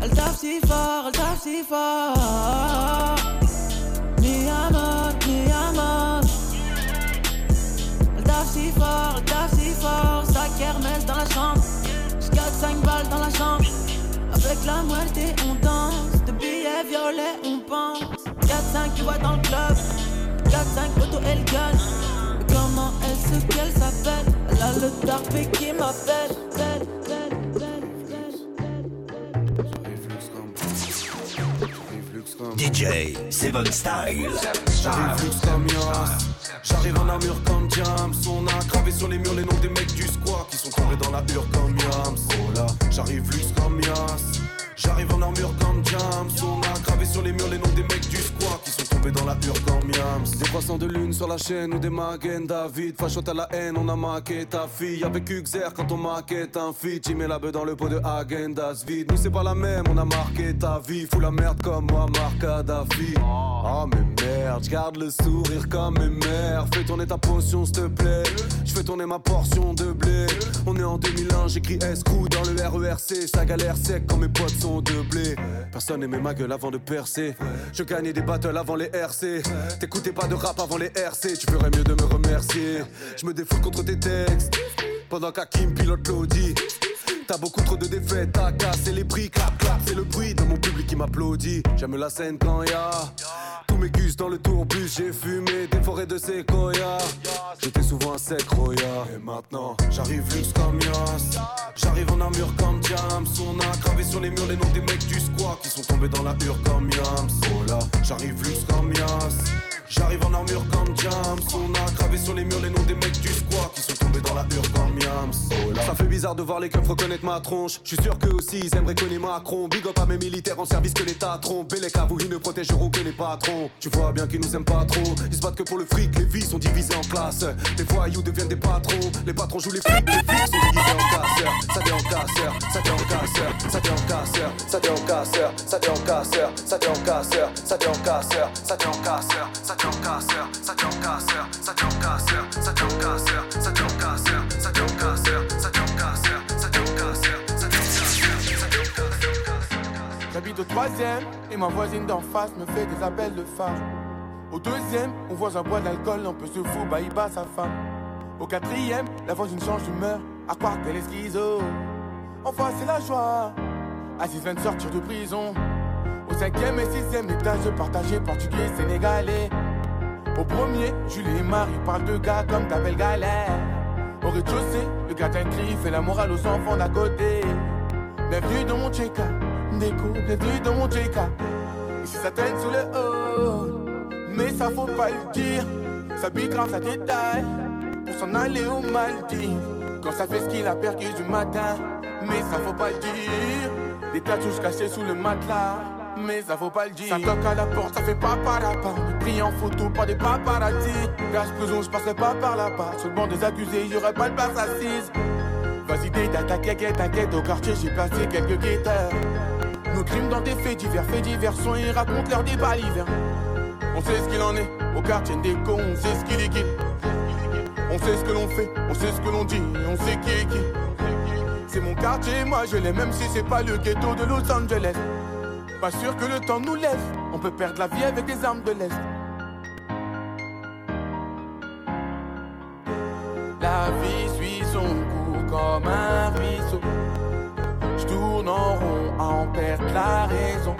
Elle tape si fort, elle tape si fort. Mi amor, mi amor. Elle tape si fort, elle tape si fort. Sa kermesse dans la chambre. Jusqu'à 5 balles dans la chambre. Avec la moitié, on danse. De billets violets, on pense. 4-5, tu vois dans le club. 4-5, auto, elle gagne. Mais comment est-ce qu'elle s'appelle Elle a le tarpé qui m'appelle. DJ Seven Style. J'arrive luxe comme Yas J'arrive en armure comme Diams On a gravé sur les murs les noms des mecs du squat Qui sont tombés dans la hure comme Yams Oh là, j'arrive luxe comme Yas J'arrive en armure comme Diams On a gravé sur les murs les noms des mecs du squat. Qui sont tombés dans la hure comme Yams Des croissants de lune sur la chaîne ou des Magen David Fachote à la haine, on a maqué ta fille. Avec Uxer quand on maquette un feat Tu mets la beuh dans le pot de Agendas. Vide Nous c'est pas la même, on a marqué ta vie. Fous la merde comme moi, Marc Kadhafi. Oh mais merde, j'garde le sourire comme mes mères. Fais tourner ta potion s'il te plaît. Je fais tourner ma portion de blé. On est en 2001, j'écris S-Coup dans le RERC Ça galère sec quand mes potes sont de blé Personne aimait ma gueule avant de percer. Je gagnais des battles avant les RC T'écoutais pas de rap avant les RC Tu ferais mieux de me remercier. Je me défoule contre tes textes. Pendant qu'Hakim pilote l'audi T'as beaucoup trop de défaites, t'as cassé les prix, clap clap, c'est le bruit de mon public qui m'applaudit. J'aime la scène quand y'a tous mes gus dans le tourbus, j'ai fumé des forêts de séquoia. J'étais souvent un sec roya. Et maintenant, j'arrive luxe comme Yas. J'arrive en armure comme Diams. On a gravé sur les murs les noms des mecs du squat qui sont tombés dans la hure comme Yams. Oh là, j'arrive luxe comme Yas. J'arrive en armure comme Diams. On a gravé sur les murs les noms des mecs du squat dans la. Oh là. Ça fait bizarre de voir les keufs reconnaître ma tronche. Je suis sûr qu'eux aussi ils aimeraient connaître Macron. Big up à mes militaires en service que l'État trompe. Les vous ils ne protégeront que les patrons. Tu vois bien qu'ils nous aiment pas trop. Ils se battent que pour le fric, les vies sont divisées en classes. Les voyous deviennent des patrons. Les patrons jouent les flics, les flics sont divisés en casseurs. Ça t'est en casseur, ça t'est en casseur, ça t'est en casseur, ça t'est en casseur, ça t'est en casseur, ça t'est en casseur, ça t'est en casseur, ça t'est en casseur, ça t'est en casseur, ça t'est en casseur, ça t'est en casseur, ça t'est en casseur, ça t'est en casseur, ça t'est en casseur, J'habite au troisième et ma voisine d'en face me fait des appels de phare. Au deuxième, on voit un bois d'alcool, un peu se fout, bah il bat sa femme. Au quatrième, la voisine change d'humeur, à croire qu'elle est. Enfin, c'est la joie. Aziz vient de sortir de prison. Au cinquième et sixième étage, partagé portugais, sénégalais. Au premier, Julie et Marie parlent de gars comme ta belle galère. Au rez-de-chaussée, le gardien crie, fait la morale aux enfants d'à côté. Bienvenue dans mon Tchéka, déco, bienvenue dans mon Tchéka. Ici ça traîne sous le haut, mais ça faut pas le dire. Ça pique grâce à détail, pour s'en aller au Maldives. Quand ça fait ce qu'il a perdu du matin, mais ça faut pas le dire. Des tatouages cachés sous le matelas, mais ça faut pas le dire. Ça toque à la porte, ça fait pas par pas. Est pris en photo par des paparazzi. Gage prison, je passerai pas par là-bas. Le banc des accusés, y'aurait pas de place assise. Vas-y, t'as t'inquiète. Au quartier, j'ai placé quelques guetteurs. Nos crimes dans des faits divers, faits divers sont, ils racontent leur débat l'hiver. On sait ce qu'il en est, au quartier des cons, on sait ce qu'il qui. On sait ce que l'on fait, on sait ce que l'on dit, on sait qui est qui. C'est mon quartier, moi je l'ai, même si c'est pas le ghetto de Los Angeles. Pas sûr que le temps nous laisse, on peut perdre la vie avec des armes de l'Est. La vie suit son cours comme un ruisseau. Je tourne en rond en perdre la raison.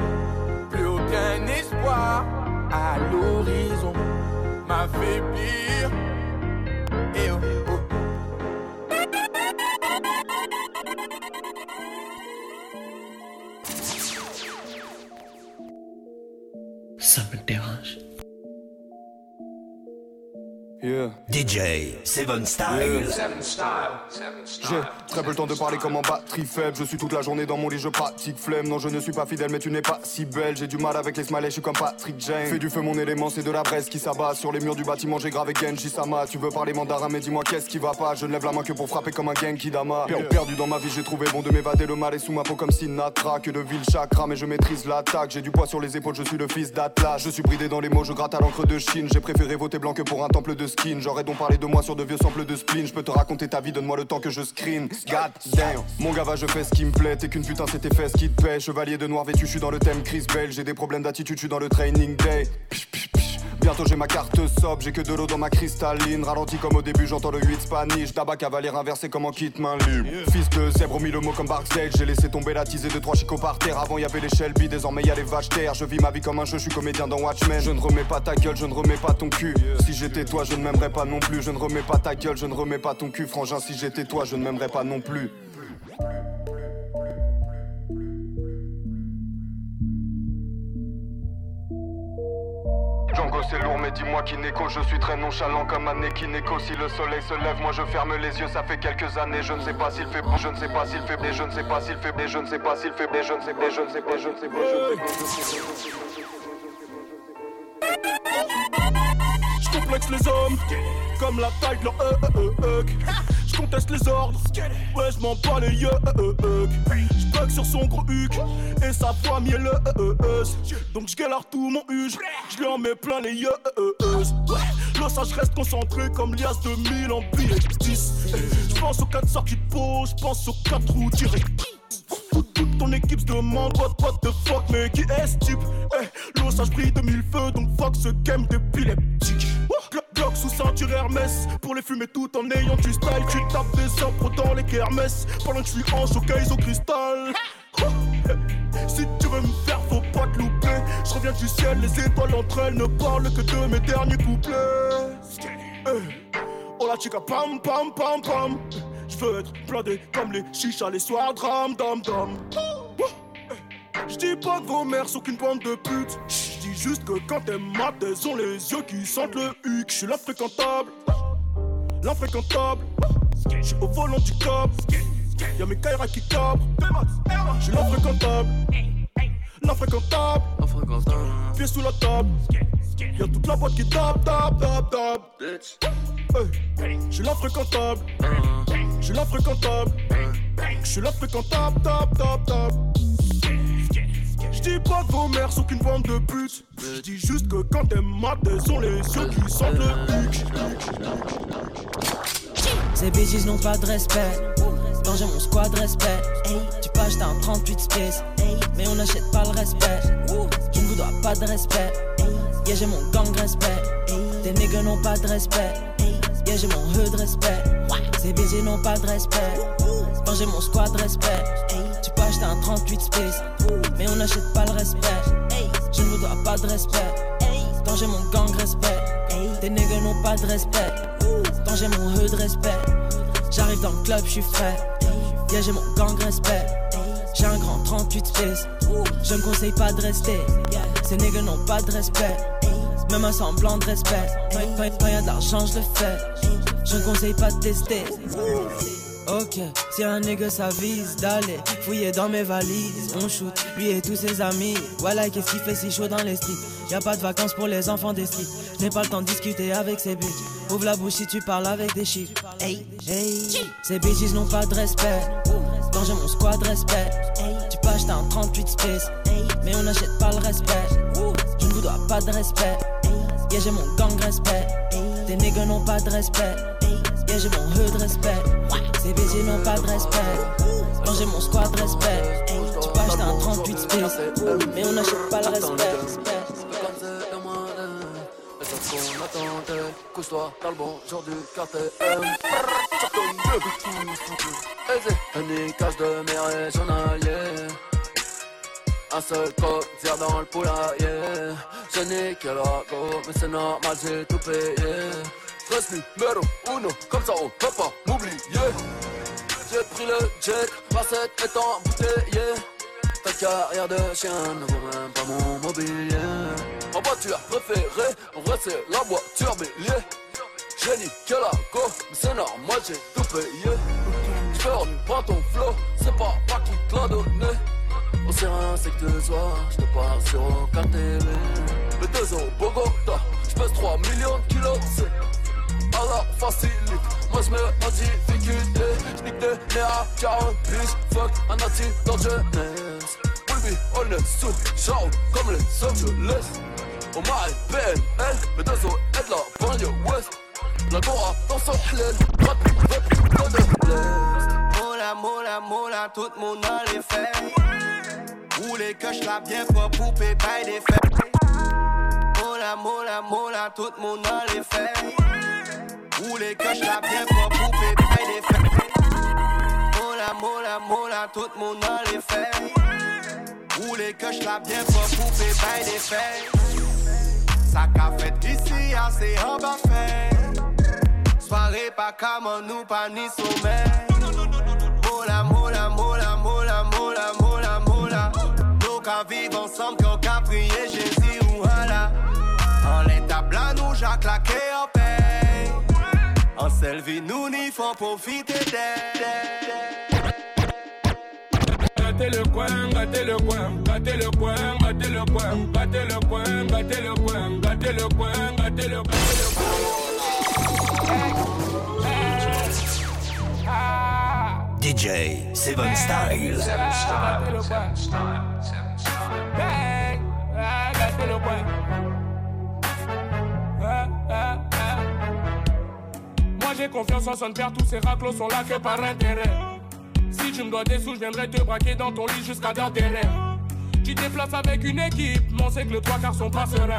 Plus aucun espoir à l'horizon m'a Ça me dérange. Yeah. DJ Seven Style. Seven style. Seven J'ai très peu le temps de parler comme en batterie faible. Je suis toute la journée dans mon lit, je pratique flemme. Non, je ne suis pas fidèle, mais tu n'es pas si belle. J'ai du mal avec les smileys, je suis comme Patrick Jane. Fais du feu, mon élément, c'est de la braise qui s'abat. Sur les murs du bâtiment, j'ai gravé Genji Sama. Tu veux parler mandarin, mais dis-moi qu'est-ce qui va pas? Je ne lève la main que pour frapper comme un Genki Dama. Per- Perdu dans ma vie, j'ai trouvé bon de m'évader. Le mal est sous ma peau comme Sinatra. Que de ville chakra, mais je maîtrise l'attaque. J'ai du poids sur les épaules, je suis le fils d'Atlas. Je suis bridé dans les mots, je gratte à l'encre de Chine. J'ai préféré voter blanc que pour un temple de J'aurais donc parlé de moi sur de vieux samples de spleen. Je peux te raconter ta vie, donne-moi le temps que je screen. God damn, mon gava, je fais ce qui me plaît. T'es qu'une putain, c'est tes fesses qui te paient. Chevalier de noir vêtu, je suis dans le thème Chris Bell. J'ai des problèmes d'attitude, je suis dans le training day. Bientôt j'ai ma carte sob, j'ai que de l'eau dans ma cristalline. Ralenti comme au début, j'entends le 8 Spanish. Tabac cavalier inversé comme en kit main libre. Fils de zèbre, mis le mot comme Barksdale. J'ai laissé tomber la tisée de trois chicots par terre. Avant y avait les Shelby, désormais y a les vaches terre. Je vis ma vie comme un jeu, je suis comédien dans Watchmen. Je ne remets pas ta gueule, je ne remets pas ton cul. Si j'étais toi, je ne m'aimerais pas non plus. Je ne remets pas ta gueule, je ne remets pas ton cul. Frangin, si j'étais toi, je ne m'aimerais pas non plus. Django c'est lourd mais dis-moi qui n'écho Je suis très nonchalant comme un qui n'écho Si le soleil se lève moi je ferme les yeux Ça fait quelques années je ne sais pas s'il fait beau Je ne sais pas s'il fait beau Je ne sais pas s'il fait beau Je ne sais pas s'il fait beau Je ne sais pas Je ne sais pas Je ne sais pas Je ne sais pas Je complexe les hommes comme la taille de leur euh, euh, euh, conteste les ordres, ouais je m'en bats les yeux. euh, euh, hug. Je sur son gros huc et sa voix mielleuse. Donc je galère tout mon huge, je lui en mets plein les yeux. Là ça reste concentré comme l'IAS 2000 en billet 10. Je pense aux 4 sorties de peau, je pense aux 4 roues direct. Toute, ton équipe se demande what, what the fuck, mais qui est ce type? Eh, l'osage brille de mille feux, donc fuck ce game d'épileptique. Glock, Glock sous ceinture Hermès, pour les fumer tout en ayant du style. Tu tapes des impros dans les kermesses, pendant que je suis en showcase au cristal. Si tu veux me faire, faut pas te louper. Je reviens du ciel, les étoiles entre elles ne parlent que de mes derniers couplets. Eh, Oh la chica, pam pam pam pam. Je veux être blindé comme les chichas les soirs, dram dam dam. Je dis pas que vos mères sont qu'une bande de putes. Juste que quand elles matent, elles ont les yeux qui sentent le huc. Je suis l'infréquentable, l'infréquentable. J'suis au volant du cop. Y'a mes Kaira qui cabrent. J'suis l'infréquentable. L'infréquentable. Pieds sous la table. Y'a toute la boîte qui tape, tape, tape, tape. J'suis l'infréquentable. J'suis l'infréquentable. J'suis l'infréquentable, tape, tape, tape. J'dis pas que vos mères sont qu'une bande de putes. J'dis juste que quand elles matent, elles sont les yeux qui sentent le huc. Ces bitches n'ont pas de respect. Quand j'ai mon squad respect. Tu peux acheter un 38 space. Mais on n'achète pas le respect. Je ne vous dois pas de respect. Yeah, j'ai mon gang respect. Tes niggas n'ont pas de respect. Yeah, j'ai mon hood respect. Ces bitches n'ont pas de respect. Quand j'ai mon squad respect. Peux acheter un 38 space. Mais on n'achète pas le respect. Je ne vous dois pas de respect. Quand j'ai mon gang respect. Tes niggas n'ont pas de respect. Quand j'ai mon hood respect. J'arrive dans le club, je suis frais. Yeah, j'ai mon gang respect. J'ai un grand 38 space. Je ne conseille pas de rester. Ces niggas n'ont pas de respect. Même un semblant de respect. Quand, quand, quand y a de l'argent, je le fais. Je ne conseille pas de tester. Si un nigga s'avise d'aller fouiller dans mes valises, on shoot, lui et tous ses amis. Voilà, qu'est-ce qu'il fait si chaud dans les streets? Y a pas de vacances pour les enfants des streets. J'ai pas le temps de discuter avec ces bitches. Ouvre la bouche si tu parles avec des chiffres. Hey, ces bitches n'ont pas de respect. Quand j'ai mon squad respect, tu peux acheter un 38 space, mais on n'achète pas le respect. Je ne vous dois pas de respect. Yeah, j'ai mon gang respect. Tes niggas n'ont pas de respect. Yeah, j'ai mon hood respect. Ces bitches n'ont pas de respect. Quand j'ai mon squad respect, tu peux acheter un 38 space, mais on n'achète pas le respect. qu'on attendait Couche-toi dans le bon jour du Aisé, un niquage de mes journaliers Un seul cozière dans le poulailler J'ai niqué la go, mais c'est normal, j'ai tout payé Reste numéro uno, comme ça on peut pas m'oublier. J'ai pris le jet, set est embouteillée Ta carrière de chien ne vaut même pas mon mobilier. Ma voiture préférée, en vrai c'est la voiture bélier. J'ai niqué la go, mais c'est normal, j'ai tout payé. J'fais reprendre ton flow, c'est pas moi qui te l'a donné. On sait rien, c'est que te sois, j'te parle sur aucun TV Le 2 au Bogota, j'pèse 3 millions de kilos, c'est alors facilite Moi je me en difficulté. J'nique des nez à 40 bitch Fuck un dans jeunesse Baby on est sous Ciao comme les Angeles. On m'a PNL Le deux os est de la banlieue ouest. La Gora dans son halal Rap, rap, dans de l'est Moula, moula, moula, tout le monde a les faits Roulez que je la bien pour poupée, bail des faits Moula, moula, moula, tout le monde les faits Roulez que je la bien pour poupée, bail des faits Moula, moula, moula, tout le monde les faits Roulez que je la bien pour poupée, bail des faits Ça qu'a fait ici, assez en bas fait Soirée pas comme nous, pas ni sommeil. Moula, moula, moula, moula, moula, moula, moula Nous qu'à vivre ensemble, qu'on qu'à prier Jésus ou Allah. En l'état blanc, nous j'ai claqué En selfie, nous n'y faut profiter Gâtez le coin, gâtez le coin, gâtez le coin, gâtez le coin, gâtez le coin, gâtez le coin, gâtez le coin, gâtez le DJ Seven Style. Seven Style, Seven Style, Seven Style. Gâtez le coin. Confiance en son père, tous ces raclos sont là que par intérêt. Si tu me dois des sous, je viendrai te braquer dans ton lit jusqu'à dans tes rêves. Tu déplaces avec une équipe, mais on sait que le trois quarts sont pas sereins.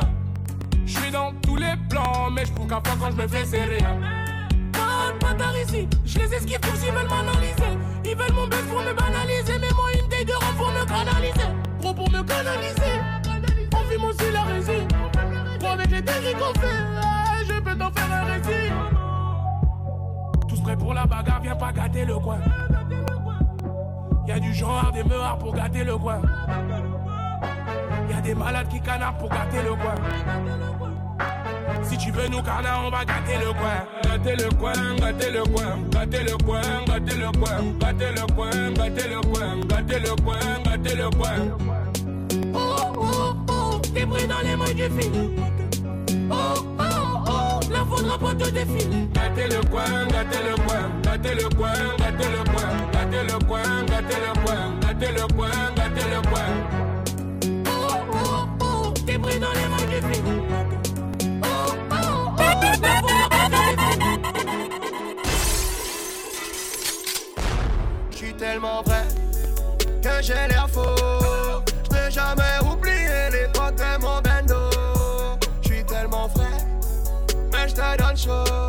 Je suis dans tous les plans, mais je fois quand je me fais serrer. Pas, pas par ici, je les esquive tous, ils veulent m'analyser. Ils veulent mon buzz pour me banaliser, mais moi une taille de rang pour me canaliser. Gros pour me canaliser, on fume aussi la résine. Gros avec les qu'on fait, je peux t'en faire un récit. Prêts pour la bagarre, viens pas gâter le coin. Y'a du genre, des meurs pour gâter le coin. Y'a des malades qui canardent pour gâter le coin. Si tu veux nous carnat, on va gâter le coin. Gâter le coin, gâter le coin, gâter le coin, gâter le coin, gâter le coin, gâter le coin, gâter le coin, gâter le coin. Oh oh oh, t'es pris dans les mains du film. Oh oh oh, la faudra pas te défiler. Gâter le coin, gâter le coin, gâter le coin, gâter le coin, gâter le coin, gâter le coin, gâter le coin, gâter le coin. Oh oh oh, t'es pris dans les mains du film. Je suis tellement vrai que j'ai l'air faux. Je n'ai jamais oublié mais je te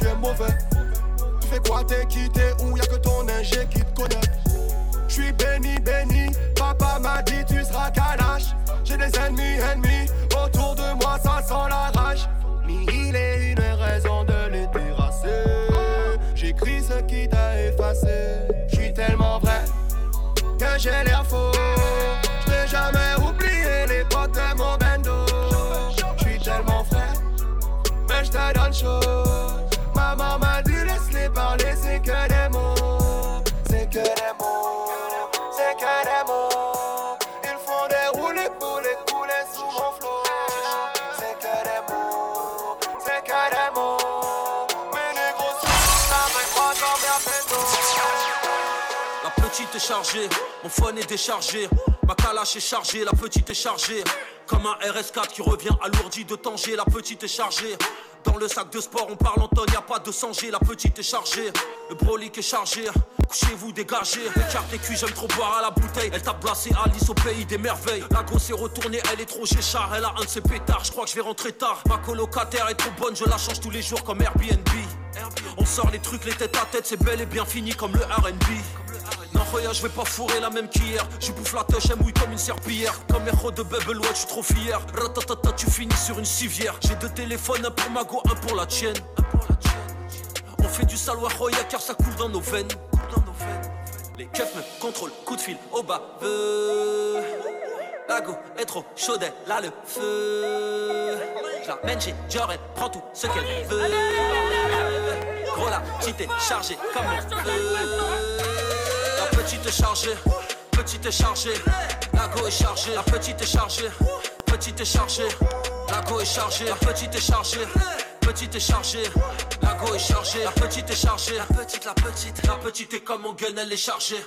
tu es mauvais. Tu fais quoi, t'es quitté ou y'a que ton ingé qui te connaît? Je suis béni, béni, papa m'a dit tu seras calache. J'ai des ennemis, ennemis, autour de moi ça sent la rage. Mille et une raisons de les terrasser. J'écris ce qui t'a effacé. Je suis tellement vrai que j'ai l'air faux. Est mon phone est déchargé. Ma calache est chargée, la petite est chargée. Comme un RS4 qui revient alourdi de Tanger, la petite est chargée. Dans le sac de sport, on parle en tonnes, y a pas de sanger, la petite est chargée. Le brolic est chargé, couchez-vous, dégagez. Écarte les cuits, j'aime trop boire à la bouteille. Elle t'a placé Alice au pays des merveilles. La grosse est retournée, elle est trop chéchard, elle a un de ses pétards. Je crois que je vais rentrer tard. Ma colocataire est trop bonne, je la change tous les jours comme Airbnb. On sort les trucs, les têtes à tête, c'est bel et bien fini comme le RB. Non, regarde, je vais pas fourrer la même qu'hier. Je bouffe la touche, elle mouille comme une serpillière. Comme héros de Watch, je suis trop fier. Ratatata, tu finis sur une civière. J'ai deux téléphones, un pour ma go, un pour la tienne. On fait du saloir Roya car ça coule dans nos veines. Les keufs me contrôlent, coup de fil au bas. La go est trop chaude, elle a le feu. Je mène chez Dior, elle tout ce qu'elle veut. Gros la petite est chargée comme on veut. Petite est chargée, petite est chargée. La go est chargée, la petite est chargée. Petite est chargée, la go est chargée. La petite est chargée, petite est chargée. La go est chargée, la petite est chargée. La petite, la petite, la petite est comme mon gun, elle est chargée.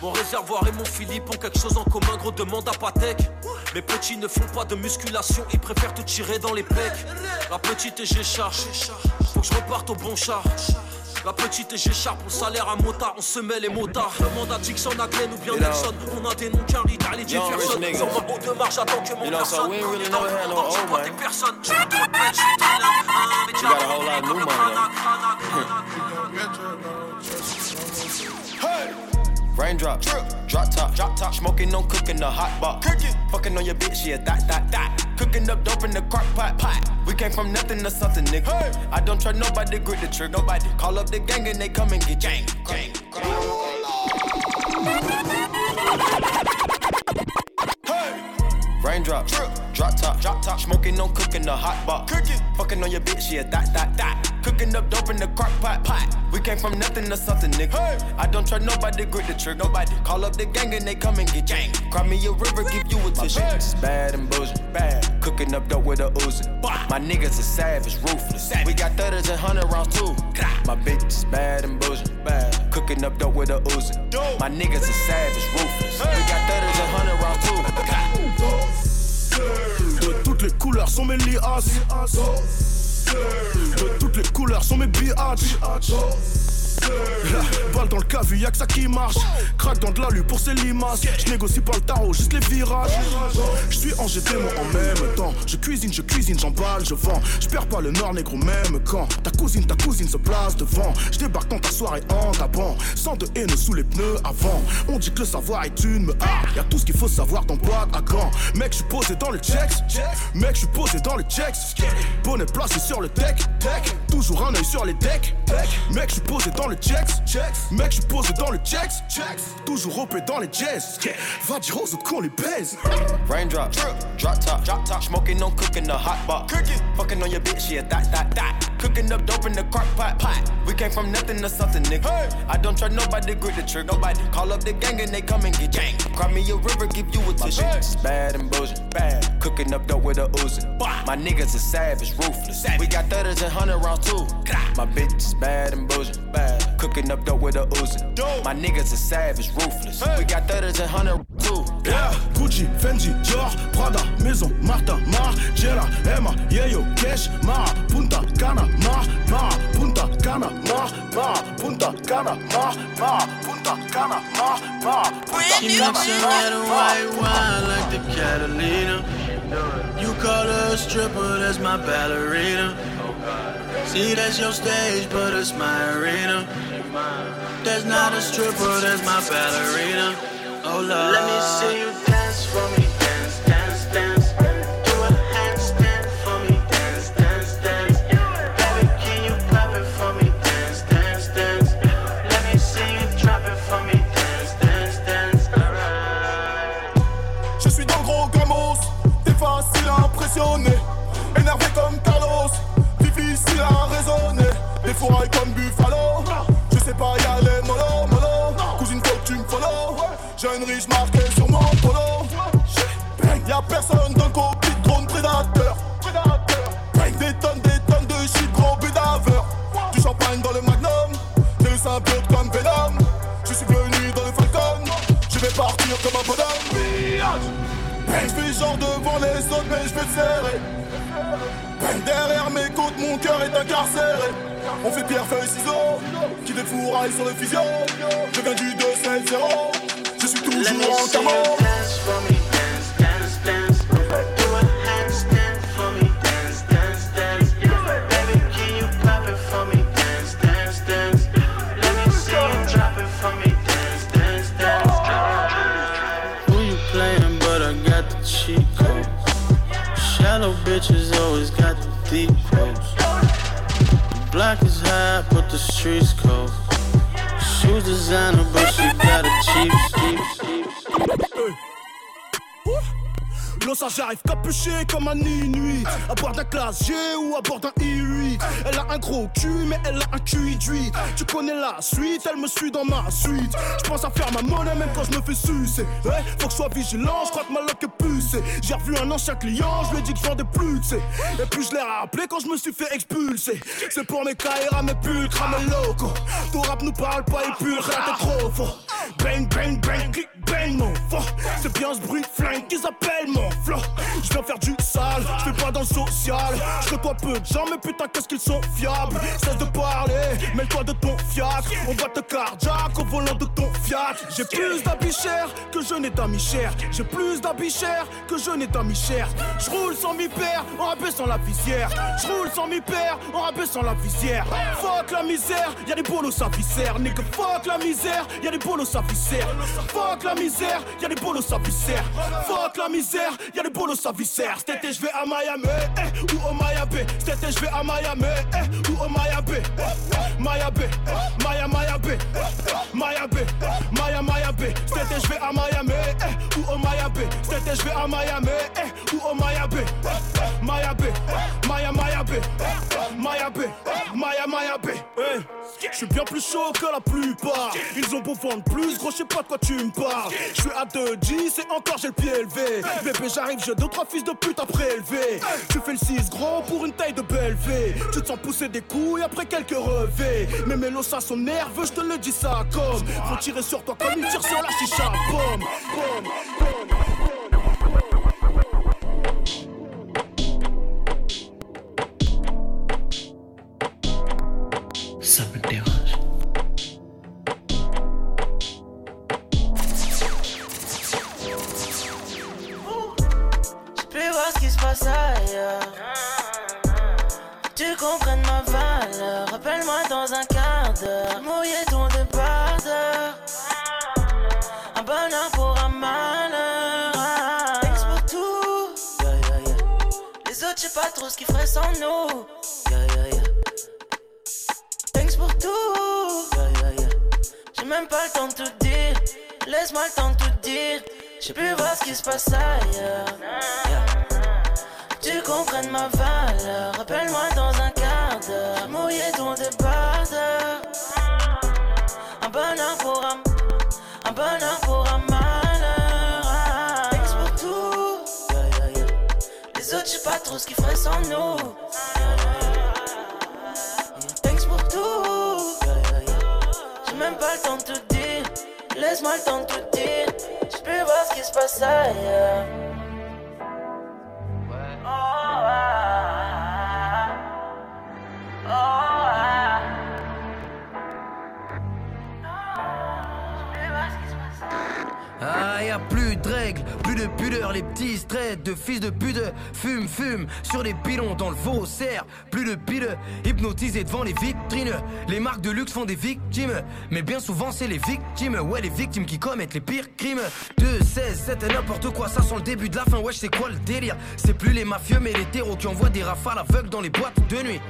Mon réservoir et mon Philippe ont quelque chose en commun, gros demande à Patek. Mes petits ne font pas de musculation, ils préfèrent te tirer dans les pecs. La petite et j'ai charge, faut que je reparte au bon char. La petite et j'écharpe, on salaire à motard, on se met les motards. Demande à Dixon, à Glenn ou bien You know. Nelson. On a des noms Carly, Darly, Young rich Jefferson. niggas. Sur ma haut de marche, j'attends que mon You know, so personne. we ain't really On est dans never le had no monde, old j'ai pas man. des personnes. J'ai trop de peine, j'suis très là. Ah, mais You got a whole lot of new money Hey! Raindrop, drop top, drop top. Smoking on cooking the hot pot. Cooking, fucking on your bitch, yeah, that, that, that. Cooking up dope in the crock pot, pot. We came from nothing to something, nigga. I don't try nobody, grip the trigger. Nobody call up the gang and they come and get gang, gang. Raindrop, drop top, drop top. Smoking on cooking the hot pot. Cooking, fucking on your bitch, yeah, that, that, that. Cooking up dope in the crock pot, pot. We came from nothing to something, nigga. I don't trust nobody, grip the trigger. Nobody call up the gang and they come and get gang. Cry me a river, give you a tissue. My bitch is bad and bullshit, bad. Cooking up dope with a Uzi. My niggas are savage, ruthless. We got thudders and hundred rounds too. My bitch is bad and bullshit, bad. Cooking up dope with a Uzi. My niggas are savage, ruthless. We got thudders and hundred rounds too. De toutes les couleurs couleurs sont mes liasses. De toutes les couleurs sont mes biatchs. Balle dans le cavu, y'a que ça qui marche. Craque dans de l'alu pour ses limaces. Je négocie pas le tarot, juste les virages. Je suis en GT, moi en même temps. Je cuisine, je cuisine, j'emballe, je vends. Je perds pas le nord négro, même quand ta cousine, ta cousine se place devant. Je débarque dans ta soirée en tapant. Sans de haine sous les pneus avant. On dit que le savoir est une me ah, Y'a tout ce qu'il faut savoir dans boîte à quand. Mec, je posé dans le checks. Mec, je posé dans le checks. Bonnet placé sur le deck. Toujours un œil sur les decks. Mec, je posé dans le checks. Mec, je posé dans le checks. Toujours OP dans les jazz. Va dire aux autres qu'on les baise. Raindrop, drop top, drop top. Smoking on cooking the hot pot. Cooking, fucking on your bitch, yeah, that, that, that. Cooking up dope in the crock pot, pot. We came from nothing to something, nigga. I don't trust nobody, grip the trick, nobody. Call up the gang and they come and get gang. Cry me a river, give you a tissue. Bad and bullshit, bad. Cooking up dope with a oozing. My niggas is savage, ruthless. We got thudders and hundred rounds too. My bitch is bad and bullshit, bad. Cooking up dope with a Uzi. My niggas is savage, ruthless. We got thudders and hundred too. Yeah, Gucci, Fendi, Dior, Prada, Maison, Marta, Margiela, Emma, Yeyo, Cash, Mara, Punta, Cana, Mar, Mara, Punta, Cana, Mar, Mara, Punta, Cana, Mar, Mara, Punta, Cana, Mar, Mara, Punta, She mixing red and white wine like the Catalina. You call her a stripper, that's my ballerina. See, that's your stage, but it's my arena. That's not a stripper, that's my ballerina. Oh, Lord. Let me see you dance for me. Dance, dance, dance. Do a handstand for me. Dance, dance, dance. Baby, can you clap it for me? Dance, dance, dance. Let me see you drop it for me. Dance, dance, dance. Alright. Je suis dans le gros gamos, t'es facile à impressionner. Énervé comme Carlos, difficile à raisonner. Des fourrailles Dans le cockpit, drone prédateur. Des tonnes, des tonnes de shit, gros bédaveur. Du champagne dans le magnum, j'ai le symbiote comme Venom. Je suis venu dans le Falcon, je vais partir comme un bonhomme. Je fais genre devant les autres, mais je vais te serrer. Derrière mes côtes, mon cœur est incarcéré. On fait pierre, feuille, ciseaux, qui défouraille sur le physio. Je viens du 2-7-0, je suis toujours en camo. trees j'arrive capuché comme un nuit À bord d'un classe G ou à bord d'un I8 Elle a un gros cul mais elle a un cul d'huile Tu connais la suite, elle me suit dans ma suite. Je pense à faire ma monnaie même quand je me fais sucer. Ouais, faut que je sois vigilant, je crois que ma loque est pucée. J'ai revu un ancien client, je lui ai dit que je vendais plus, Et puis je l'ai rappelé quand je me suis fait expulser. C'est pour mes caïras, mes putes, mes locaux. Ton rap nous parle pas, il rien t'es trop fort. Bang, bang, bang, click, C'est bien ce bruit flingue qu'ils appellent mon flow. Je faire du sale, je fais pas dans le social. Je toi peu de gens, mais putain qu'est-ce qu'ils sont fiables? Cesse de parler, mêle-toi de ton fiacre On va te cardiaque au volant de ton fiat. J'ai plus d'habits chers que je n'ai d'amis chers. J'ai plus d'habits chers que je n'ai d'amis chers. Je roule sans mi père en rabaissant la visière. Je roule sans mi père en rabaissant la visière. Fuck la misère, y'a des bolos à viscère Nigga fuck la misère, y'a des bolos à viscère Fuck la misère, y'a des bolos à viscère Fuck la misère, y'a des bolos à viscère Cet été je vais à Miami, eh, ou au Miami. Cet été je vais à Miami, eh, ou au Miami. Miami, Maya Miami. Miami, Maya Miami. Cet été je vais à Miami, eh, ou au Miami. Cet été je vais à Miami, eh, ou au Miami. Miami, Maya Miami. Miami, Maya eh. Je suis bien plus chaud que la plupart. Ils ont beau vendre plus, gros je sais pas de quoi tu me parles Je suis à 2G, c'est encore j'ai le pied élevé. Bébé j'arrive, j'ai deux trois fils de pute à prélever. Tu fais le 6 gros pour une taille de belle V Tu te sens pousser des couilles après quelques revers Mes mélos ça sont nerveux, je te le dis ça comme. Faut tirer sur toi comme ils tirent sur la chicha. Pomme, pomme, pomme sans nous. Yeah, yeah, yeah. Thanks pour tout. Yeah, yeah, yeah. J'ai même pas le temps de tout dire. Laisse-moi le temps de tout dire. J'ai pu voir ce qui se passe ailleurs. Yeah. Tu comprennes ma valeur. Rappelle-moi dans un quart d'heure. Mouiller ton débardeur. Un bonheur pour un. Un bonheur pour un pas trop ce qu'ils feraient sans nous. Thanks pour tout. J'ai même pas le temps de tout dire. Laisse-moi le temps de tout dire. J'ai pu voir ce qui se passe ailleurs. Ah, y a plus de règles, plus de pudeur, les petits straits de fils de pute fume, fume sur les pilons dans le faussaire. Plus de pile, hypnotisés devant les vitrines. Les marques de luxe font des victimes, mais bien souvent c'est les victimes, ouais, les victimes qui commettent les pires crimes. 2, 16, 7 et n'importe quoi, ça sent le début de la fin, wesh, c'est quoi le délire? C'est plus les mafieux, mais les terreaux qui envoient des rafales aveugles dans les boîtes de nuit.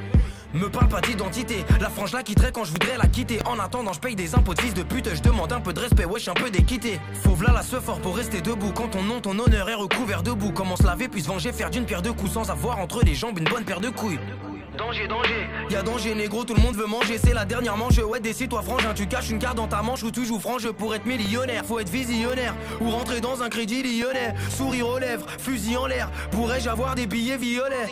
Me parle pas d'identité, la frange la quitterait quand je voudrais la quitter. En attendant, je paye des impôts de fils de pute, je demande un peu de respect, wesh, un peu d'équité. Fauve là la se fort pour rester debout. Quand ton nom, ton honneur est recouvert debout. Comment se laver, puis se venger, faire d'une pierre deux coups sans avoir entre les jambes une bonne paire de couilles. Danger, danger, y'a danger négro, tout le monde veut manger, c'est la dernière manche, ouais décide-toi frangin, tu caches une carte dans ta manche où tu joues frange pour être millionnaire, faut être visionnaire, ou rentrer dans un crédit lyonnais, sourire aux lèvres, fusil en l'air, pourrais-je avoir des billets violets?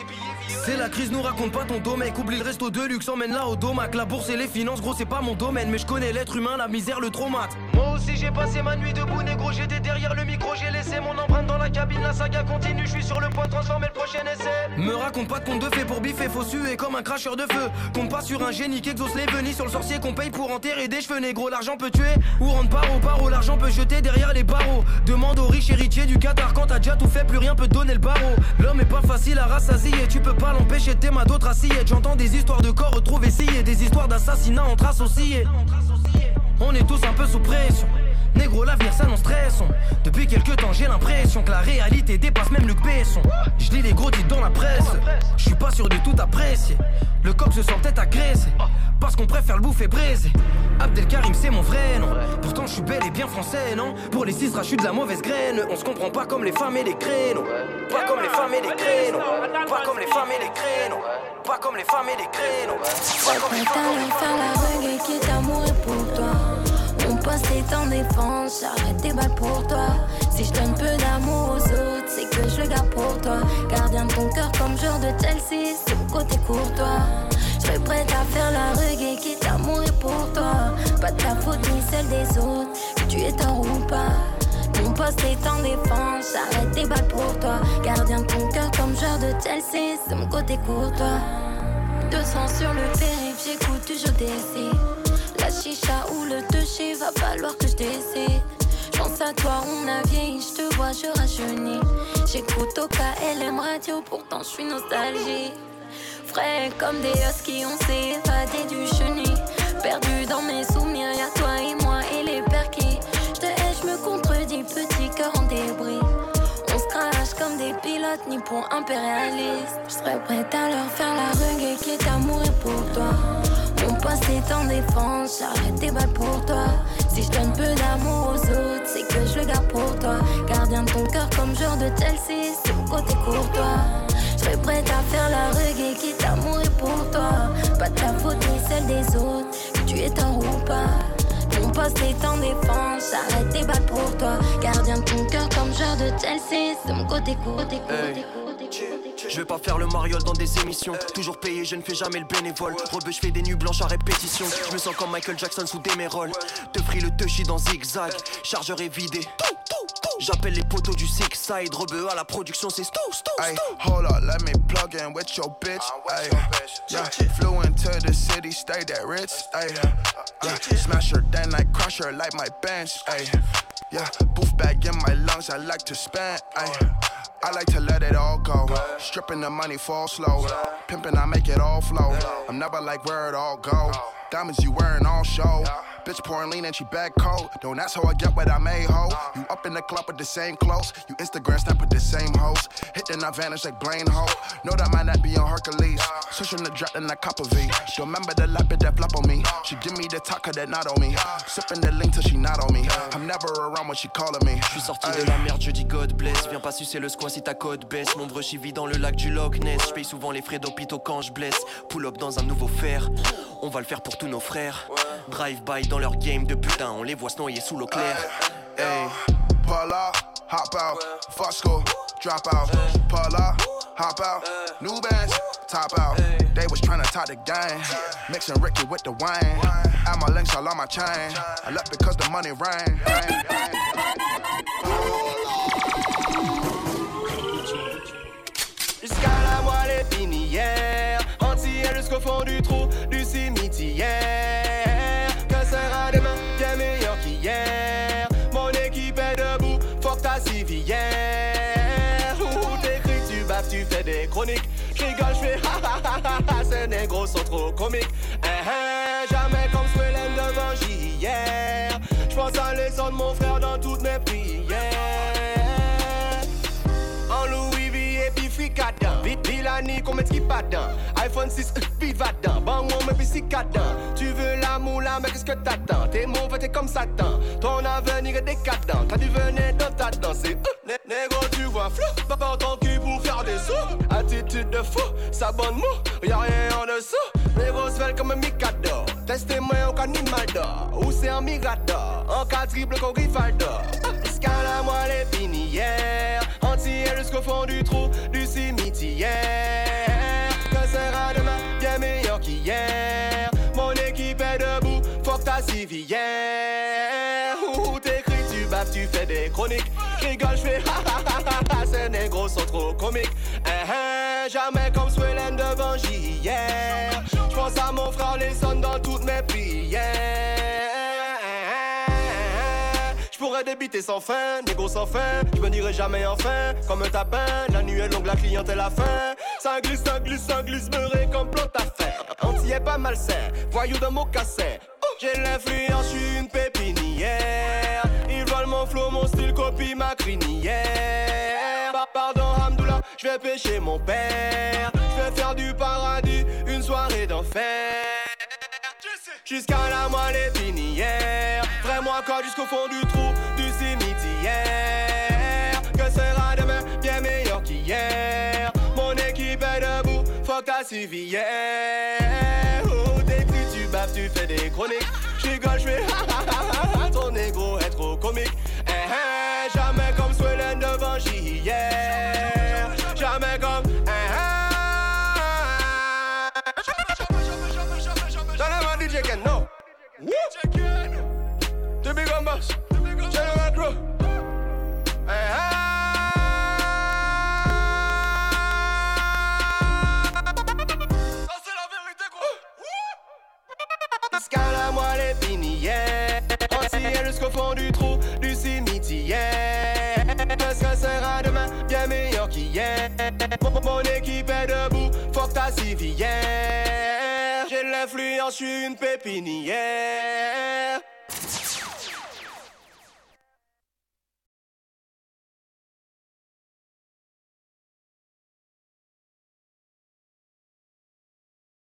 C'est la crise, nous raconte pas ton domaine. Oublie le resto de luxe, emmène là au domac. La bourse et les finances, gros, c'est pas mon domaine. Mais je connais l'être humain, la misère, le traumate. Aussi, j'ai passé ma nuit debout, négro. J'étais derrière le micro, j'ai laissé mon empreinte dans la cabine. La saga continue, je suis sur le point de transformer le prochain essai. Me raconte pas de conte de fées pour biffer, faut comme un cracheur de feu. Compte pas sur un génie qui exauce les venis, sur le sorcier qu'on paye pour enterrer des cheveux négro. L'argent peut tuer ou rendre paro, paro. L'argent peut jeter derrière les barreaux. Demande aux riches héritiers du Qatar quand t'as déjà tout fait, plus rien peut donner le barreau. L'homme est pas facile à rassasier, tu peux pas l'empêcher de t'aimer d'autres assiettes. J'entends des histoires de corps retrouvés sciés, des histoires d'assassinats entre associés. On est tous un peu sous pression. Négro, l'avenir s'annonce stressant. Depuis quelques temps, j'ai l'impression que la réalité dépasse même Luc Besson. Je lis les gros titres dans la presse. Je suis pas sûr de tout apprécier. Le coq se sent peut-être agressé. Parce qu'on préfère le bouffer braisé. Abdelkarim, c'est mon vrai nom. Pourtant, je suis bel et bien français, non? Pour les six, je suis de la mauvaise graine. On se comprend pas comme les femmes et les créneaux. Pas comme les femmes et les créneaux. Pas comme les femmes et les créneaux. Pas comme les femmes et les créneaux. Pas comme les femmes et les faire poste est en défense, j'arrête tes balles pour toi. Si je donne peu d'amour aux autres, c'est que je le garde pour toi. Gardien de ton cœur comme genre de Chelsea, mon côté courtois. Je serais prête à faire la reggae qui est amour pour toi. Pas de ta faute ni celle des autres, que tu es tort ou pas. Mon poste est en défense, j'arrête tes balles pour toi. Gardien de ton cœur comme genre de Chelsea, c'est mon côté courtois. 200 sur le périph', j'écoute toujours des Chicha ou le toucher, va falloir que je décide. Pense à toi, on a vieilli, je te vois, je rajeunis. J'écoute au KLM radio, pourtant je suis nostalgique. Frais comme des huskies, on s'est évadé du chenil. Perdu dans mes souvenirs, y'a toi et moi et les perquis. Je te hais, je me contredis, petit cœur en débris. On se crache comme des pilotes ni pour impérialistes. Je serais prête à leur faire la reggae qui est amour et pour toi. Mon poste est en défense, j'arrête tes balles pour toi. Si je donne peu d'amour aux autres, c'est que je le garde pour toi. Gardien de ton cœur comme genre de Chelsea, c'est mon côté courtois. Je serais prête à faire la reggae qui t'amour et pour toi. Pas de ta faute ni celle des autres, tu es tort ou pas. Mon poste est en défense, j'arrête tes balles pour toi. Gardien de ton cœur comme genre de Chelsea, c'est mon côté côté côté Je vais pas faire le mariole dans des émissions. Toujours payé, je ne fais jamais le bénévole. Rebeu, je fais des nuits blanches à répétition. Je me sens comme Michael Jackson sous des méroles. Te free le touchy dans zigzag. Chargeur est vidé. J'appelle les poteaux du Six Side. Rebeu à la production, c'est stou, stou, Ay, hold up, let me plug in with your bitch. Ay, yeah, flew into the city, stayed at Ritz. Ay, yeah, smash her, then I crush her like my bench. Ay, yeah, booth bag in my lungs, I like to spend. Ay, I like to let it all go. Stripping the money fall slow. Pimping, I make it all flow. I'm never like where it all go. Diamonds you wearing all show. Bitch pouring lean and she back cold. Don't ask how I get what I made, ho. You up in the club with the same clothes. You Instagram snap with the same hoes. Hit then I vanish like Blaine Ho. Know that might not be on Hercules. Switching the drop in the copper V. Don't remember the lapid that flop on me? She give me the taco that not on me. Sipping the link till she not on me. I'm never around when she calling me. Je suis sorti de la merde, je dis God bless. Viens pas sucer le squat si ta code baisse. Mon brush vit dans le lac du Loch Ness. Je paye souvent les frais d'hôpital quand je blesse. Pull up dans un nouveau fer. On va le faire pour tous nos frères. Drive by dans leur game de putain. On les voit se noyer sous l'eau claire. Hey. Pull up, hop out, school, drop out. Pull up, hop out, new bands, top out. They was tryna top the game, mixing Ricky with the wine. Add my links all on my chain. I left because the money rain. Jusqu'à la moelle épinière, entière jusqu'au fond du ces négros sont trop comiques. Eh, eh, jamais comme Swellen devant JR. J'pense à l'essor de mon frère dans toutes mes prières. En Louis V et puis fricadin. Vite Villani qu'on met qui iPhone 6, euh, viva dedans. Bang on met puis Tu veux la moula mais qu'est-ce que t'attends? T'es mauvais t'es comme Satan. Ton avenir est décadent. T'as du venin dans ta danse. Euh, né- négro tu vois flou. Pas ton cul Attitude de fou, ça bonne mou Y'a rien en dessous. Négro se fait comme un micador Testez-moi au canimal d'or Ou c'est un mirador En cas triple qu'on Rivaldo Jusqu'à la moelle épinière Entière jusqu'au fond du trou du cimetière. Que sera demain bien meilleur qu'hier? Mon équipe est debout, fuck ta civière. Où t'écris, tu baves, tu fais des chroniques. J'rigole, j'fais ha ha ha ha ha Ces négros sont trop comiques Eh eh, Jamais comme Swellen devant JR J'pense à mon frère, les sonne dans toutes mes prières J'pourrais débiter sans fin, négo sans fin, je me dirai jamais enfin, comme un tapin, la nuit est longue, la clientèle a faim. Ça glisse, ça glisse, ça glisse, beurré comme plante à faire. Anti est pas malsain, voyou de mocassin. J'ai l'influence, je suis une pépinière. Ils veulent mon flow, mon style, copie ma crinière. Je vais pêcher mon père. Je vais faire du paradis, une soirée d'enfer. Jusqu'à la moelle épinière Vraiment encore jusqu'au fond du trou du cimetière Que sera demain bien meilleur qu'hier? Mon équipe est debout, fuck ta civière Woo. The big one boss. General la moelle épinière Entière jusqu'au fond du trou du cimetière. Qu'est-ce que sera demain bien meilleur qu'hier? Mon, mon équipe est debout, fuck ta civière je suis une pépinière